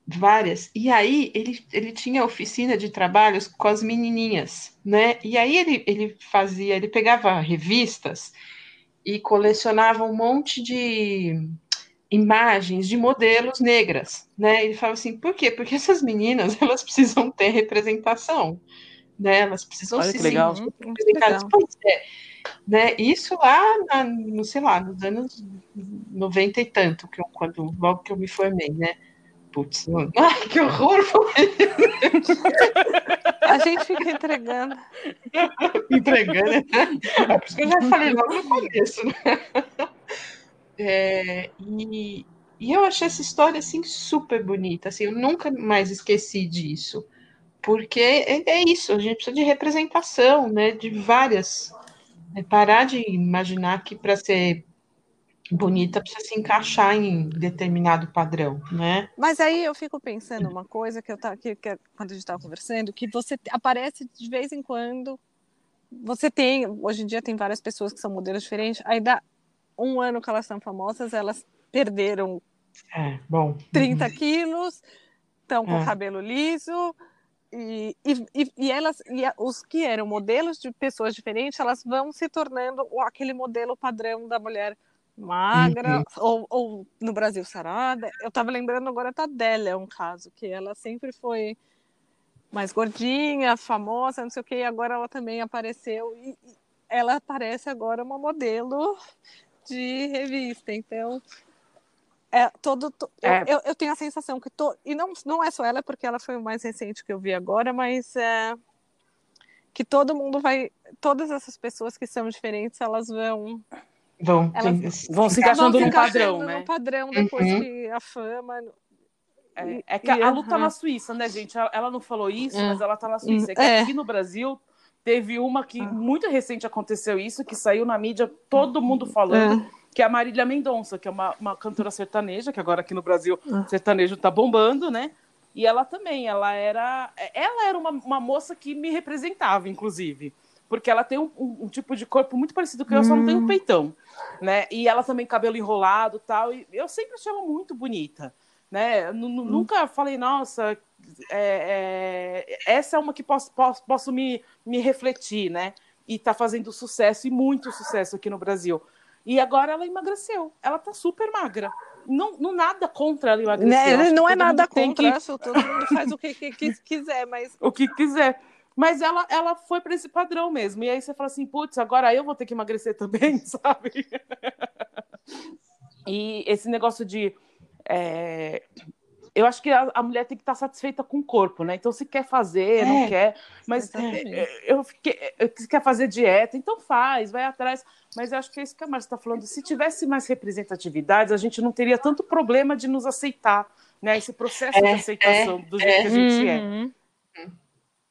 várias, e aí ele, ele tinha oficina de trabalhos com as menininhas, né, e aí ele, ele fazia, ele pegava revistas e colecionava um monte de imagens de modelos negras, né? Ele fala assim, por quê? Porque essas meninas, elas precisam ter representação, né? Elas precisam
Olha
se
que legal.
sentir representadas. Pois é, né? Isso lá, na, no, sei lá, nos anos 90 e tanto, que eu, quando, logo que eu me formei, né? Putz, mano. ai, que horror!
A gente fica entregando.
entregando. É por isso que eu já falei logo no começo, né? É, e, e eu achei essa história assim super bonita, assim, eu nunca mais esqueci disso, porque é, é isso, a gente precisa de representação, né, de várias, né, parar de imaginar que para ser bonita precisa se encaixar em determinado padrão, né?
Mas aí eu fico pensando uma coisa que eu tá que, que quando a gente estava conversando, que você aparece de vez em quando. Você tem, hoje em dia tem várias pessoas que são modelos diferentes. Aí dá um ano que elas são famosas, elas perderam
É, bom.
30 quilos, estão com
É.
o cabelo liso. E, e, e- elas, e os que eram modelos de pessoas diferentes, elas vão se tornando aquele modelo padrão da mulher magra,
Uhum.
ou, ou no Brasil sarada. Eu estava lembrando agora da Adele, é um caso, que ela sempre foi mais gordinha, famosa, não sei o que, e agora ela também apareceu. E ela parece agora uma modelo de revista. Então, é todo. to- eu-
É.
Eu, eu tenho a sensação que. To, e não, não é só ela, porque ela foi o mais recente que eu vi agora, mas é, que todo mundo vai. Todas essas pessoas que são diferentes, elas vão.
Vão,
Elas-
Vão se
vão
encaixando
se
num padrão,
num
né?
padrão depois
Uhum.
que a fama.
É, é que a,
E-
a luta tá na Suíça, né, gente? Ela, não falou isso,
É.
mas ela tá na Suíça. É que
É.
aqui no Brasil teve uma que
Ah.
muito recente aconteceu isso, que saiu na mídia, todo mundo falando, que é a Marília Mendonça, que é uma, uma cantora sertaneja, que agora aqui no Brasil
Ah.
sertanejo tá bombando, né? E ela também, ela era. Ela era uma, uma moça que me representava, inclusive. Porque ela tem um, um- um tipo de corpo muito parecido com eu, só não tem um peitão. Né? E ela também cabelo enrolado e tal. E eu sempre achei ela muito bonita. Né? Eu nu- nu- Nunca falei, nossa, é, é, essa é uma que posso, posso, posso me, me refletir, né? E tá fazendo sucesso, e muito sucesso aqui no Brasil. E agora ela emagreceu. Ela tá super magra. Não, não nada contra ela emagrecer.
Né? Não é nada contra,
que-
todo mundo faz o que, que- que quiser, mas
o que quiser. Mas ela, ela foi para esse padrão mesmo. E aí você fala assim, putz, agora eu vou ter que emagrecer também, sabe? E esse negócio de. é, Eu acho que a, a mulher tem que estar satisfeita com o corpo, né? Então, se quer fazer, não
É.
quer. Mas
Exatamente.
é, eu fiquei, é, se quer fazer dieta, então faz, vai atrás. Mas eu acho que é isso que a Márcia está falando. Se tivesse mais representatividades, a gente não teria tanto problema de nos aceitar, né? Esse processo
É,
de aceitação do jeito que a gente é.
Uhum.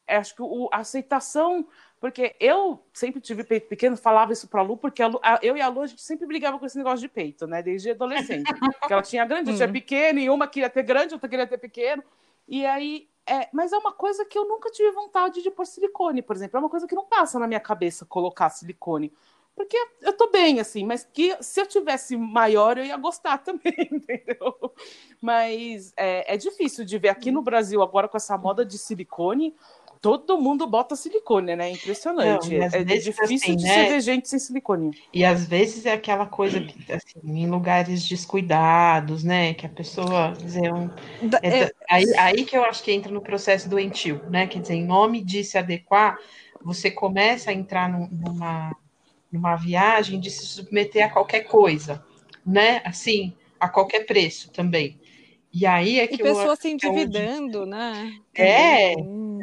É, acho que o, a aceitação, porque eu sempre tive peito pequeno, falava isso pra Lu, porque a Lu- a- eu e a Lu, a gente sempre brigava com esse negócio de peito, né? Desde adolescente. porque ela tinha grande, eu tinha
Hum.
pequeno, e uma queria ter grande, outra queria ter pequeno. E aí, é, mas é uma coisa que eu nunca tive vontade de pôr silicone, por exemplo. É uma coisa que não passa na minha cabeça colocar silicone. Porque eu tô bem, assim, mas que se eu tivesse maior, eu ia gostar também, entendeu? Mas é, é difícil de ver aqui no Brasil, agora com essa moda de silicone, todo mundo bota silicone, né? É Impressionante.
Não, e
é
vezes,
difícil
assim,
de
né?
você ver gente sem silicone.
E às vezes é aquela coisa que, assim, em lugares descuidados, né? Que a pessoa dizer um,
Da-
é
é,
aí, aí que eu acho que entra no processo doentio, né? Quer dizer, em nome de se adequar, você começa a entrar num- numa, numa viagem de se submeter a qualquer coisa, né? Assim, a qualquer preço também. E aí é
e
que eu
pessoas se
é onde-
endividando, né?
É,
Hum.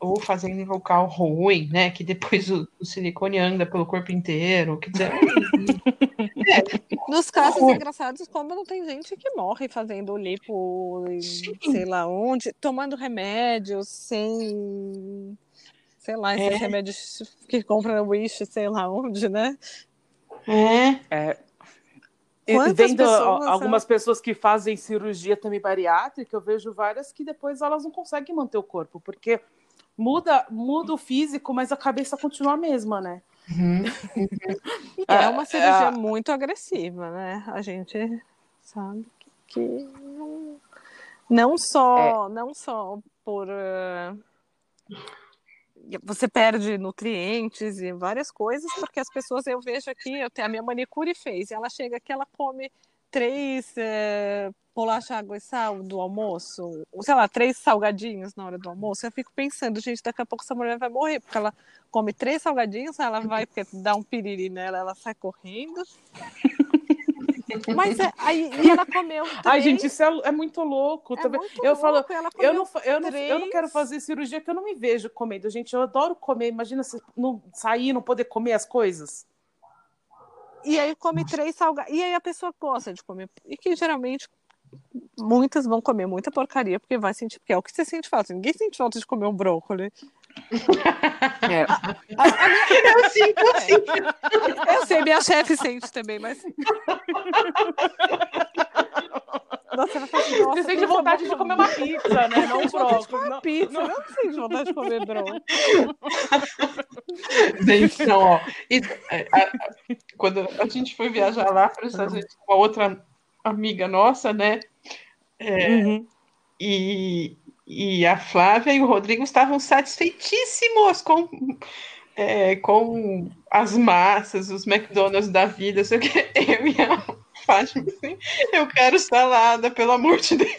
Ou fazendo em local ruim, né? Que depois o, o silicone anda pelo corpo inteiro. Quer dizer,
Nos casos engraçados, como não tem gente que morre fazendo lipo,
Sim.
sei lá onde, tomando remédios sem. Sei lá, esses
É.
remédios que compra na Wish, sei lá onde, né?
é,
É, vendo
pessoas,
algumas pessoas que fazem cirurgia também bariátrica, eu vejo várias que depois elas não conseguem manter o corpo, porque muda, muda o físico, mas a cabeça continua a mesma, né?
uhum,
E é
Ah,
uma cirurgia
ah.
muito agressiva, né? A gente sabe que, que não, não só, não só por eh, você perde nutrientes e várias coisas, porque as pessoas eu vejo aqui, eu tenho a minha manicure fez, e ela chega aqui, ela come três é, bolacha, água e sal do almoço, sei lá, três salgadinhos na hora do almoço, eu fico pensando, gente, daqui a pouco essa mulher vai morrer, porque ela come três salgadinhos, ela vai dar um piriri nela, ela sai correndo. Mas é, aí, e ela comeu. Três.
Ai, gente, isso é, é muito louco. É muito eu louco. falo, eu não, eu, não, eu não quero fazer cirurgia que eu não me vejo comendo. Gente, eu adoro comer. Imagina se não sair e não poder comer as coisas.
E aí come três salgados. E aí a pessoa gosta de comer. E que geralmente muitas vão comer muita porcaria porque vai sentir, porque é o que você sente falta. Ninguém sente falta de comer um brócolis. É. A, a, a minha... Eu sinto, eu sinto. É. Eu sei, minha chefe sente também, mas.
Nossa, assim, você sente vontade de comer uma pizza, né? Não brócolis.
Não, pizza, não, não sente vontade de comer brócolis.
Gente, não, ó. E, a, quando a gente foi viajar lá para os Estados Unidos com uma outra amiga nossa, né? É, uhum. e, e a Flávia e o Rodrigo estavam satisfeitíssimos com, é, com as massas, os McDonald's da vida. Só que eu e a Fátima, assim, eu quero salada, pelo amor de Deus.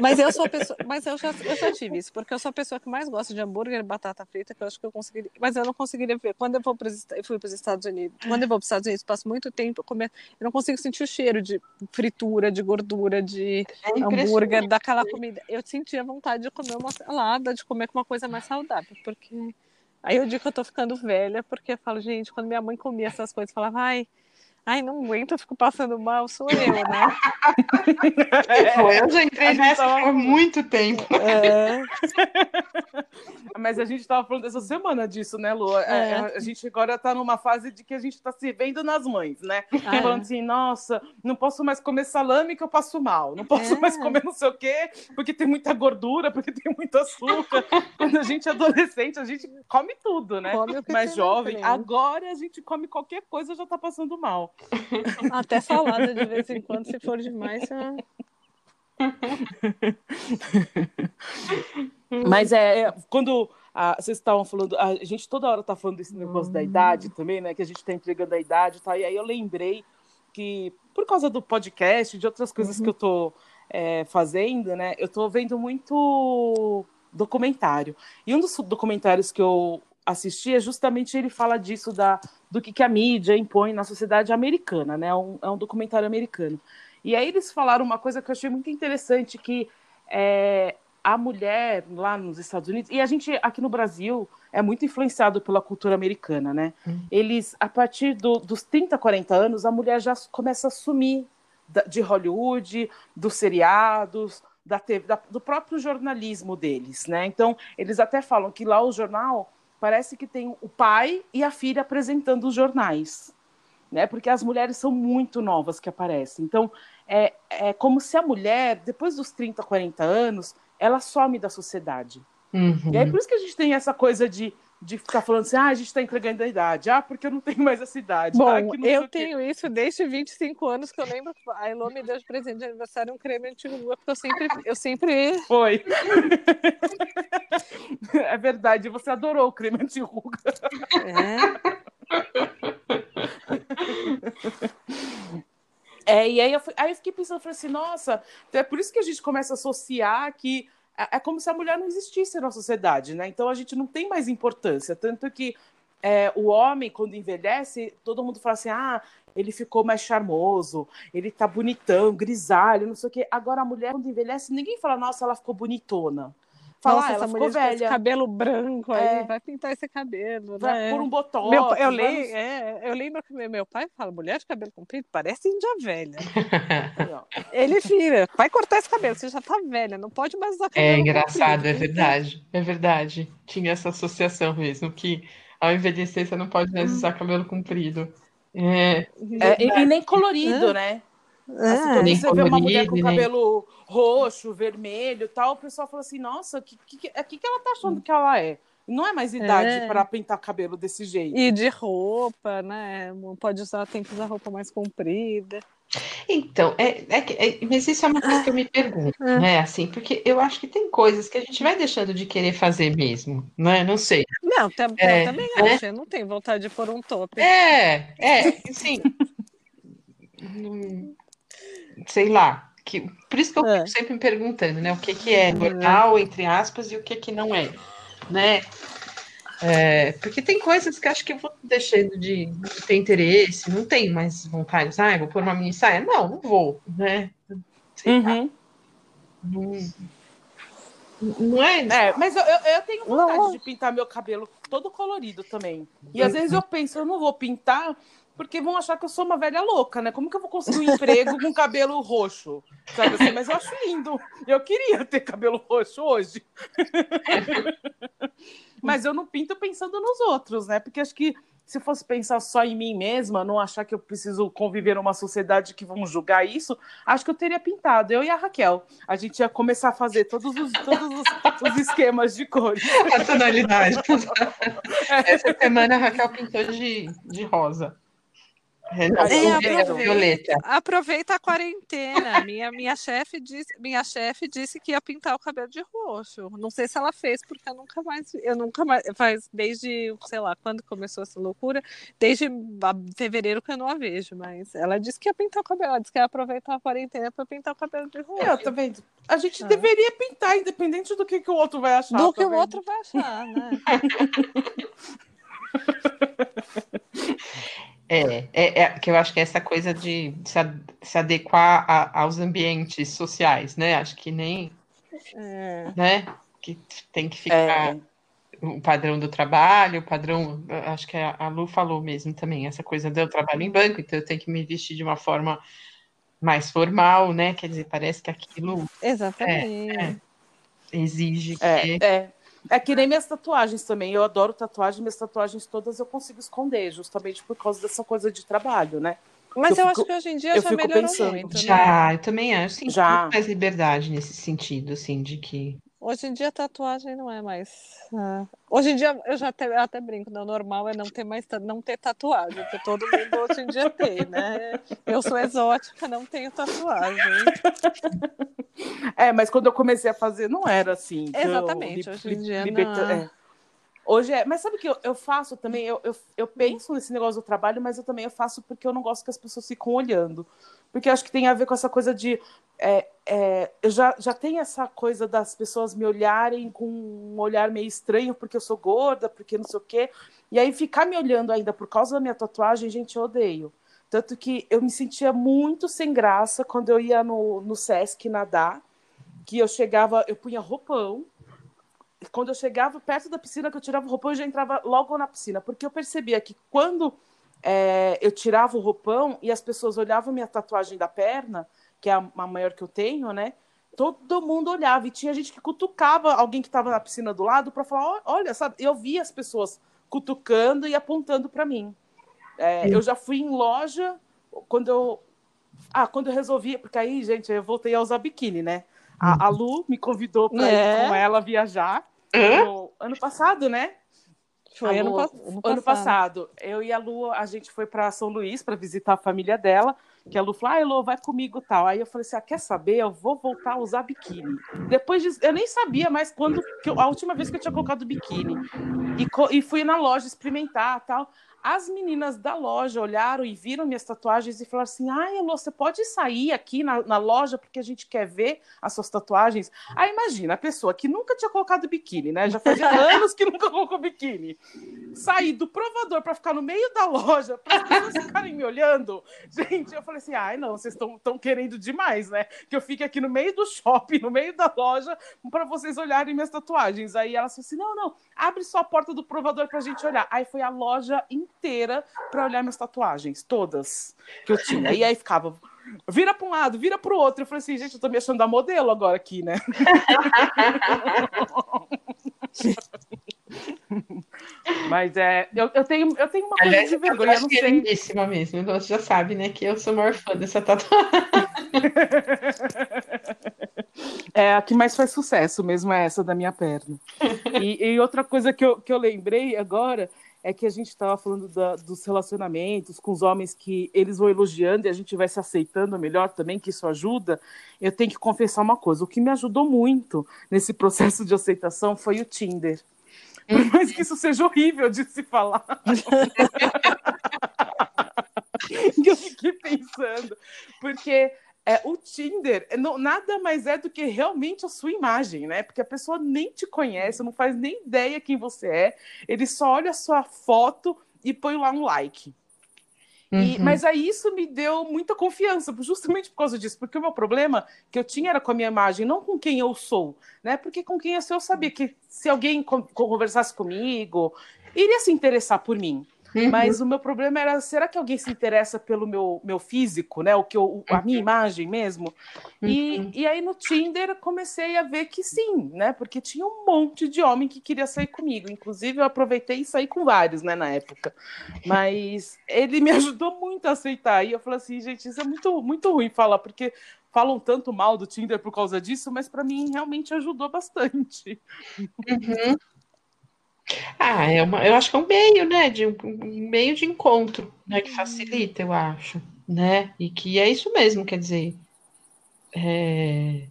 Mas eu sou a pessoa, mas eu já, eu já tive isso, porque eu sou a pessoa que mais gosta de hambúrguer e batata frita, que eu acho que eu conseguiria, mas eu não conseguiria ver. Quando eu vou para eu fui para os Estados Unidos, quando eu vou para os Estados Unidos, passo muito tempo comendo, eu não consigo sentir o cheiro de fritura, de gordura, de é hambúrguer, daquela comida. Eu sentia vontade de comer uma salada, de comer uma coisa mais saudável, porque aí eu digo que eu tô ficando velha, porque eu falo, gente, quando minha mãe comia essas coisas, eu falava, ai, Ai, não aguento, eu fico passando mal, sou eu, né?
É, eu já entrei nessa tava... por muito tempo. É.
Mas a gente estava falando essa semana disso, né, Lu? É. é. A gente agora está numa fase de que a gente está se vendo nas mães, né? Ah, falando assim, nossa, não posso mais comer salame que eu passo mal. Não posso é. mais comer não sei o quê, porque tem muita gordura, porque tem muito açúcar. Quando a gente é adolescente, a gente come tudo, né? Come Mais jovem. Agora a gente come qualquer coisa já está passando mal.
Até salada de vez em quando, se for demais. Já...
Mas é, é quando ah, vocês estavam falando, a gente toda hora tá falando desse negócio da idade também, né? Que a gente tá entregando a idade, tá? E aí eu lembrei que por causa do podcast, de outras coisas uhum. que eu tô é, fazendo, né? Eu tô vendo muito documentário. E um dos documentários que eu assisti é justamente ele fala disso da do que, que a mídia impõe na sociedade americana, né? É um, é um documentário americano. E aí eles falaram uma coisa que eu achei muito interessante, que é, a mulher lá nos Estados Unidos, e a gente aqui no Brasil é muito influenciado pela cultura americana, né? Hum. Eles, a partir do, dos 30, 40 anos, a mulher já começa a sumir de Hollywood, dos seriados, da TV, da, do próprio jornalismo deles, né? Então, eles até falam que lá o jornal parece que tem o pai e a filha apresentando os jornais, né? Porque as mulheres são muito novas que aparecem. Então, é, é como se a mulher, depois dos 30, 40 anos, ela some da sociedade. Uhum. E aí, por isso que a gente tem essa coisa de, de ficar falando assim, ah, a gente está entregando a idade, ah, porque eu não tenho mais essa idade.
Bom,
ah,
eu tenho isso desde 25 anos, que eu lembro que a Elô me deu de presente de aniversário um creme anti-ruga, porque eu sempre... Eu sempre...
Foi. é verdade, você adorou o creme anti-ruga. É. É, e aí eu, aí eu fiquei pensando, falei assim, nossa, é por isso que a gente começa a associar que é, é como se a mulher não existisse na sociedade, né? Então a gente não tem mais importância. Tanto que é, o homem, quando envelhece, todo mundo fala assim: ah, ele ficou mais charmoso, ele tá bonitão, grisalho, não sei o quê. Agora a mulher, quando envelhece, ninguém fala, nossa, ela ficou bonitona.
Fala, Nossa, ah, ela ficou velha. Esse cabelo branco é. aí, vai pintar esse cabelo,
vai
né?
por um.
Meu, eu, vamos... é, eu lembro que meu pai fala, mulher de cabelo comprido parece índia velha. Ele vira, vai cortar esse cabelo, você já tá velha, não pode mais usar cabelo
É engraçado, comprido. é verdade, é verdade. Tinha essa associação mesmo, que ao envelhecer você não pode mais hum. usar cabelo comprido. É,
é e, e, nem colorido, né? É, assim, quando você vê uma mulher com cabelo roxo, vermelho tal, o pessoal fala assim, nossa, o que, que, que, que ela tá achando que ela é? Não é mais idade é. para pintar cabelo desse jeito.
E de roupa, né? Pode usar, tem que usar roupa mais comprida.
Então, é, é, é, mas isso é uma coisa que eu me pergunto, ah. né? Assim, porque eu acho que tem coisas que a gente vai deixando de querer fazer mesmo, né? Não sei.
Não, é, também né? acho, eu não tenho vontade de pôr um top.
É, é, sim. sei lá. Que, por isso que eu
É.
fico sempre me perguntando, né? O que, que é normal, entre aspas, e o que, que não é, né? É, porque tem coisas que acho que eu vou deixando de, de ter interesse, não tenho mais vontade. Ah, eu vou pôr uma mini saia? Não, não vou, né?
Uhum.
não, não é,
É, mas eu, eu, eu tenho vontade
Não.
de pintar meu cabelo todo colorido também. E às vezes eu penso, eu não vou pintar porque vão achar que eu sou uma velha louca, né? Como que eu vou conseguir um emprego com cabelo roxo? Sabe assim? Mas eu acho lindo. Eu queria ter cabelo roxo hoje. Mas eu não pinto pensando nos outros, né? Porque acho que se fosse pensar só em mim mesma, não achar que eu preciso conviver numa sociedade que vão julgar isso, acho que eu teria pintado. Eu e a Raquel. A gente ia começar a fazer todos os, todos os, os esquemas de cores.
a tonalidade. Essa semana a Raquel pintou de, de rosa. É,
É,
aproveita.
violeta.
Aproveita a quarentena. Minha, minha chefe disse, minha chefe disse que ia pintar o cabelo de roxo. Não sei se ela fez, porque eu nunca mais, eu nunca mais, faz desde, sei lá, quando começou essa loucura, desde fevereiro que eu não a vejo, mas ela disse que ia pintar o cabelo, ela disse que ia aproveitar a quarentena para pintar o cabelo de roxo.
É, tá vendo? A gente
Ah.
deveria pintar, independente do que, que o outro vai achar.
Do que o
vendo?
outro vai achar, né?
É, é, é, que eu acho que é essa coisa de se, ad- se adequar a- aos ambientes sociais, né? Acho que nem,
É.
né? Que tem que ficar
É,
o padrão do trabalho, o padrão, acho que a Lu falou mesmo também, essa coisa de eu trabalho em banco, então eu tenho que me vestir de uma forma mais formal, né? Quer dizer, parece que aquilo
Exatamente.
é. exige que
é, é. Que nem minhas tatuagens também. Eu adoro tatuagem, minhas tatuagens todas eu consigo esconder, justamente por causa dessa coisa de trabalho, né?
Mas
Eu
eu,
fico-
acho que hoje em dia
eu
já melhorou
pensando,
muito. né?
já, eu também acho, sim,
Já.
mais liberdade nesse sentido, assim, de que
Hoje em dia tatuagem não é mais. ah, Hoje em dia eu já até, eu até brinco, não, o normal é não ter mais não ter tatuagem, porque todo mundo hoje em dia tem, né? Eu sou exótica, não tenho tatuagem.
É, mas quando eu comecei a fazer, não era assim.
Exatamente, hoje em dia não.
é. Hoje é. Mas sabe o que eu, eu faço também? Eu, eu, eu penso nesse negócio do trabalho, mas eu também eu faço porque eu não gosto que as pessoas ficam olhando. Porque acho que tem a ver com essa coisa de. é, é, eu já, já tenho essa coisa das pessoas me olharem com um olhar meio estranho porque eu sou gorda, porque não sei o quê. E aí ficar me olhando ainda por causa da minha tatuagem, gente, eu odeio. Tanto que eu me sentia muito sem graça quando eu ia no, no Sesc nadar, que eu chegava, eu punha roupão. Quando eu chegava perto da piscina, que eu tirava o roupão, eu já entrava logo na piscina, porque eu percebia que quando é, eu tirava o roupão e as pessoas olhavam minha tatuagem da perna, que é a, a maior que eu tenho, né? Todo mundo olhava e tinha gente que cutucava alguém que estava na piscina do lado para falar: "Ó, olha, sabe? Eu via as pessoas cutucando e apontando para mim. É, eu já fui em loja quando eu. Ah, quando eu resolvi, porque aí, gente, eu voltei a usar biquíni, né? A, a Lu me convidou para
É.
ir com ela viajar no ano passado, né?
Foi ano,
Ano passado, eu e a Lu, a gente foi para São Luís para visitar a família dela. Que a Lu falou, ah, Lu, vai comigo tal. Aí eu falei assim: ah, quer saber? Eu vou voltar a usar biquíni. Depois disso, eu nem sabia mais quando, que eu- a última vez que eu tinha colocado biquíni. E, e fui na loja experimentar tal. As meninas da loja olharam e viram minhas tatuagens e falaram assim: ai, Elô, você pode sair aqui na, na loja porque a gente quer ver as suas tatuagens. Aí imagina, a pessoa que nunca tinha colocado biquíni, né? Já fazia anos que nunca colocou biquíni. Sair do provador para ficar no meio da loja, para as pessoas ficarem me olhando. Gente, eu falei assim: ai, não, vocês estão querendo demais, né? Que eu fique aqui no meio do shopping, no meio da loja, para vocês olharem minhas tatuagens. Aí elas falaram assim: não, não, abre só a porta do provador para a gente olhar. Aí foi a loja inteira para olhar minhas tatuagens, todas que eu tinha. E aí ficava. Vira para um lado, vira para o outro. Eu falei assim, gente, eu tô me achando da modelo agora aqui, né? Mas é, eu, eu, tenho, eu tenho uma coisa
Aliás,
de vergonha, eu
acho que é lindíssima mesmo. Você já sabe, né? Que eu sou maior fã dessa tatuagem.
É, a que mais faz sucesso mesmo é essa da minha perna. E, e outra coisa que eu, que eu lembrei agora é que a gente estava falando da, dos relacionamentos com os homens que eles vão elogiando e a gente vai se aceitando melhor também, que isso ajuda. Eu tenho que confessar uma coisa: o que me ajudou muito nesse processo de aceitação foi o Tinder. Por mais que isso seja horrível de se falar. eu fiquei pensando. Porque é, o Tinder não, nada mais é do que realmente a sua imagem, né? Porque a pessoa nem te conhece, não faz nem ideia quem você é, ele só olha a sua foto e põe lá um like. E, uhum. Mas aí isso me deu muita confiança, justamente por causa disso, porque o meu problema que eu tinha era com a minha imagem, não com quem eu sou, né? Porque com quem eu sou, eu sabia que se alguém conversasse comigo, iria se interessar por mim. Uhum. Mas o meu problema era, será que alguém se interessa pelo meu, meu físico, né? O que eu, a minha uhum. imagem mesmo? Uhum. E, e aí no Tinder comecei a ver que sim, né? Porque tinha um monte de homem que queria sair comigo. Inclusive, eu aproveitei e saí com vários, né, na época. Mas ele me ajudou muito a aceitar. E eu falei assim, gente, isso é muito, muito ruim falar, porque falam tanto mal do Tinder por causa disso, mas para mim realmente ajudou bastante.
Uhum. Ah, é uma, eu acho que é um meio, né? De um, meio de encontro, né? Que facilita, eu acho, né? E que é isso mesmo, quer dizer. É...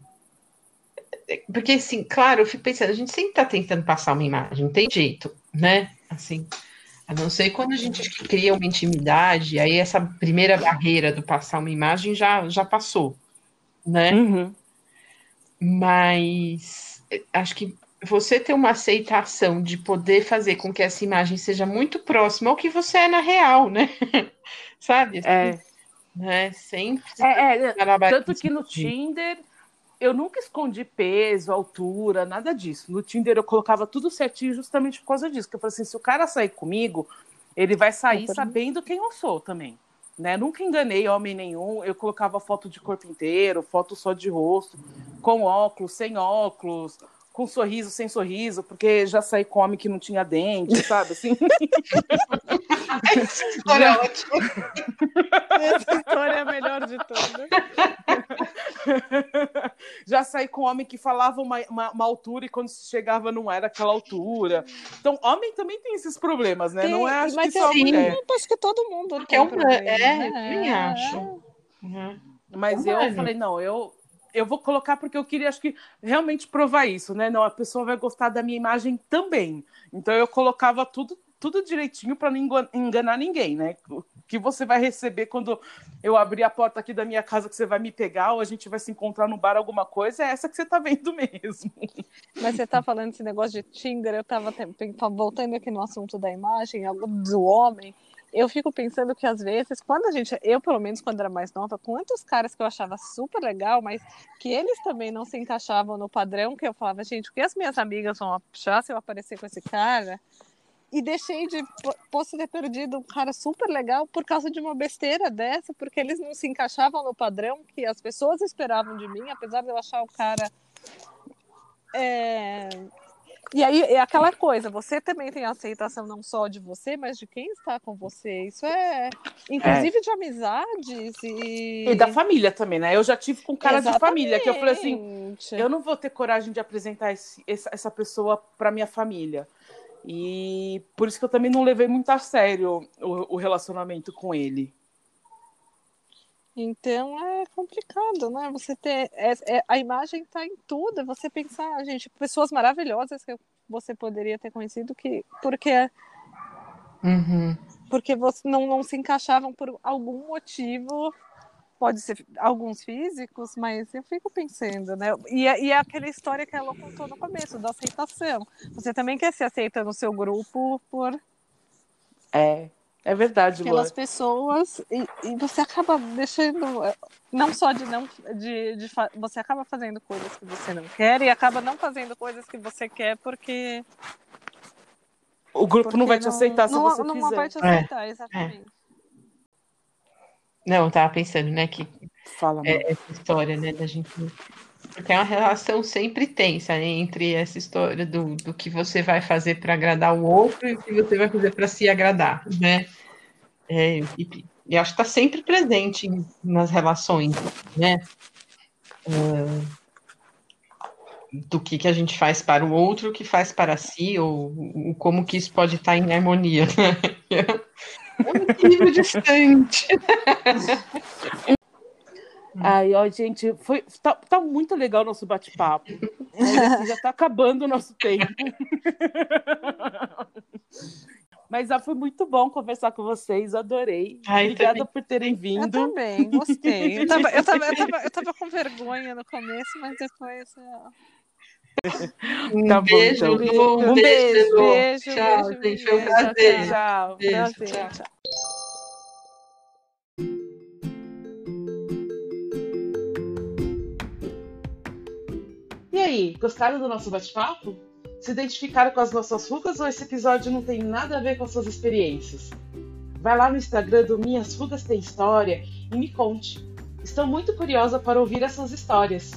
Porque, assim, claro, eu fico pensando, a gente sempre está tentando passar uma imagem, não tem jeito, né? Assim, a não ser quando a gente cria uma intimidade, aí essa primeira barreira do passar uma imagem já, já passou, né? Uhum. Mas acho que você ter uma aceitação de poder fazer com que essa imagem seja muito próxima ao que você é na real, né? Sabe?
É.
Né? Sempre.
É, é, tanto que no Tinder eu nunca escondi peso, altura, nada disso. No Tinder eu colocava tudo certinho justamente por causa disso. Que eu falei assim, se o cara sair comigo, ele vai sair sabendo quem eu sou também. Né? Nunca enganei homem nenhum. Eu colocava foto de corpo inteiro, foto só de rosto, com óculos, sem óculos, com sorriso, sem sorriso, porque já saí com homem que não tinha dente, sabe? Assim.
Essa história é ótima.
Essa história é a melhor de todas.
Já saí com homem que falava uma, uma, uma, altura e quando chegava não era aquela altura. Então, homem também tem esses problemas, né? Tem, não é acho
mas
que só
sim, mulher. Acho que todo mundo
Porque é um problema, é, né? eu também acho.
Uhum. Mas eu falei, não, eu, eu vou colocar porque eu queria, acho que, realmente provar isso, né? Não, a pessoa vai gostar da minha imagem também. Então eu colocava tudo, tudo direitinho para não enganar ninguém, né? O que você vai receber quando eu abrir a porta aqui da minha casa que você vai me pegar ou a gente vai se encontrar no bar alguma coisa, é essa que você está vendo mesmo.
Mas você está falando esse negócio de Tinder, eu estava voltando aqui no assunto da imagem, do homem eu fico pensando que às vezes, quando a gente, eu pelo menos quando era mais nova, quantos caras que eu achava super legal, mas que eles também não se encaixavam no padrão, que eu falava, gente, o que as minhas amigas vão achar se eu aparecer com esse cara? E deixei de, posso ter perdido um cara super legal por causa de uma besteira dessa, porque eles não se encaixavam no padrão que as pessoas esperavam de mim, apesar de eu achar o cara é, e aí é aquela coisa, você também tem aceitação não só de você, mas de quem está com você. Isso é, inclusive é. de amizades e...
e da família também, né? Eu já tive com cara Exatamente. de família que eu falei assim, eu não vou ter coragem de apresentar esse, essa pessoa para minha família. E por isso que eu também não levei muito a sério o, o relacionamento com ele.
Então é complicado, né? Você ter. É, é, a imagem está em tudo. É você pensar, gente, pessoas maravilhosas que você poderia ter conhecido que. Porque.
Uhum.
Porque você não, não se encaixavam por algum motivo. Pode ser alguns físicos, mas eu fico pensando, né? E, é, e é aquela história que ela contou no começo, da aceitação. Você também quer se aceita no seu grupo por.
É, é verdade,
pelas pessoas e, e, você acaba deixando não só de não de, de, você acaba fazendo coisas que você não quer e acaba não fazendo coisas que você quer porque
o grupo
porque
não vai te aceitar
não,
se você
não,
quiser.
Não vai te aceitar, é, exatamente. É.
Não, eu tava pensando, né, que
Fala,
é, essa história, né, da gente porque é uma relação sempre tensa né, entre essa história do, do que você vai fazer para agradar o outro e o que você vai fazer para se agradar, né? É, e, e, acho que está sempre presente nas relações, né? Do que, que a gente faz para o outro, o que faz para si, ou, ou como que isso pode estar em harmonia. Né? É um nível distante.
Ai, ó, gente, foi, tá, tá muito legal o nosso bate-papo. já tá acabando o nosso tempo.
Mas já foi muito bom conversar com vocês, adorei.
Ai,
Obrigada
também.
por terem
Eu
vindo.
também, gostei. Eu tava, eu, tava, eu, tava, eu tava com vergonha no começo, mas depois. ó,
Um
Tá bom,
beijo,
então.
Lu,
Um beijo,
Lu.
beijo,
Tchau,
beijo,
gente. Foi um
beijo,
prazer.
Tchau.
Beijo,
Prazer,
tchau.
tchau.
Aí, gostaram do nosso bate-papo? Se identificaram com as nossas rugas ou esse episódio não tem nada a ver com as suas experiências? Vai lá no Instagram do Minhas Rugas Tem História e me conte. Estou muito curiosa para ouvir essas histórias.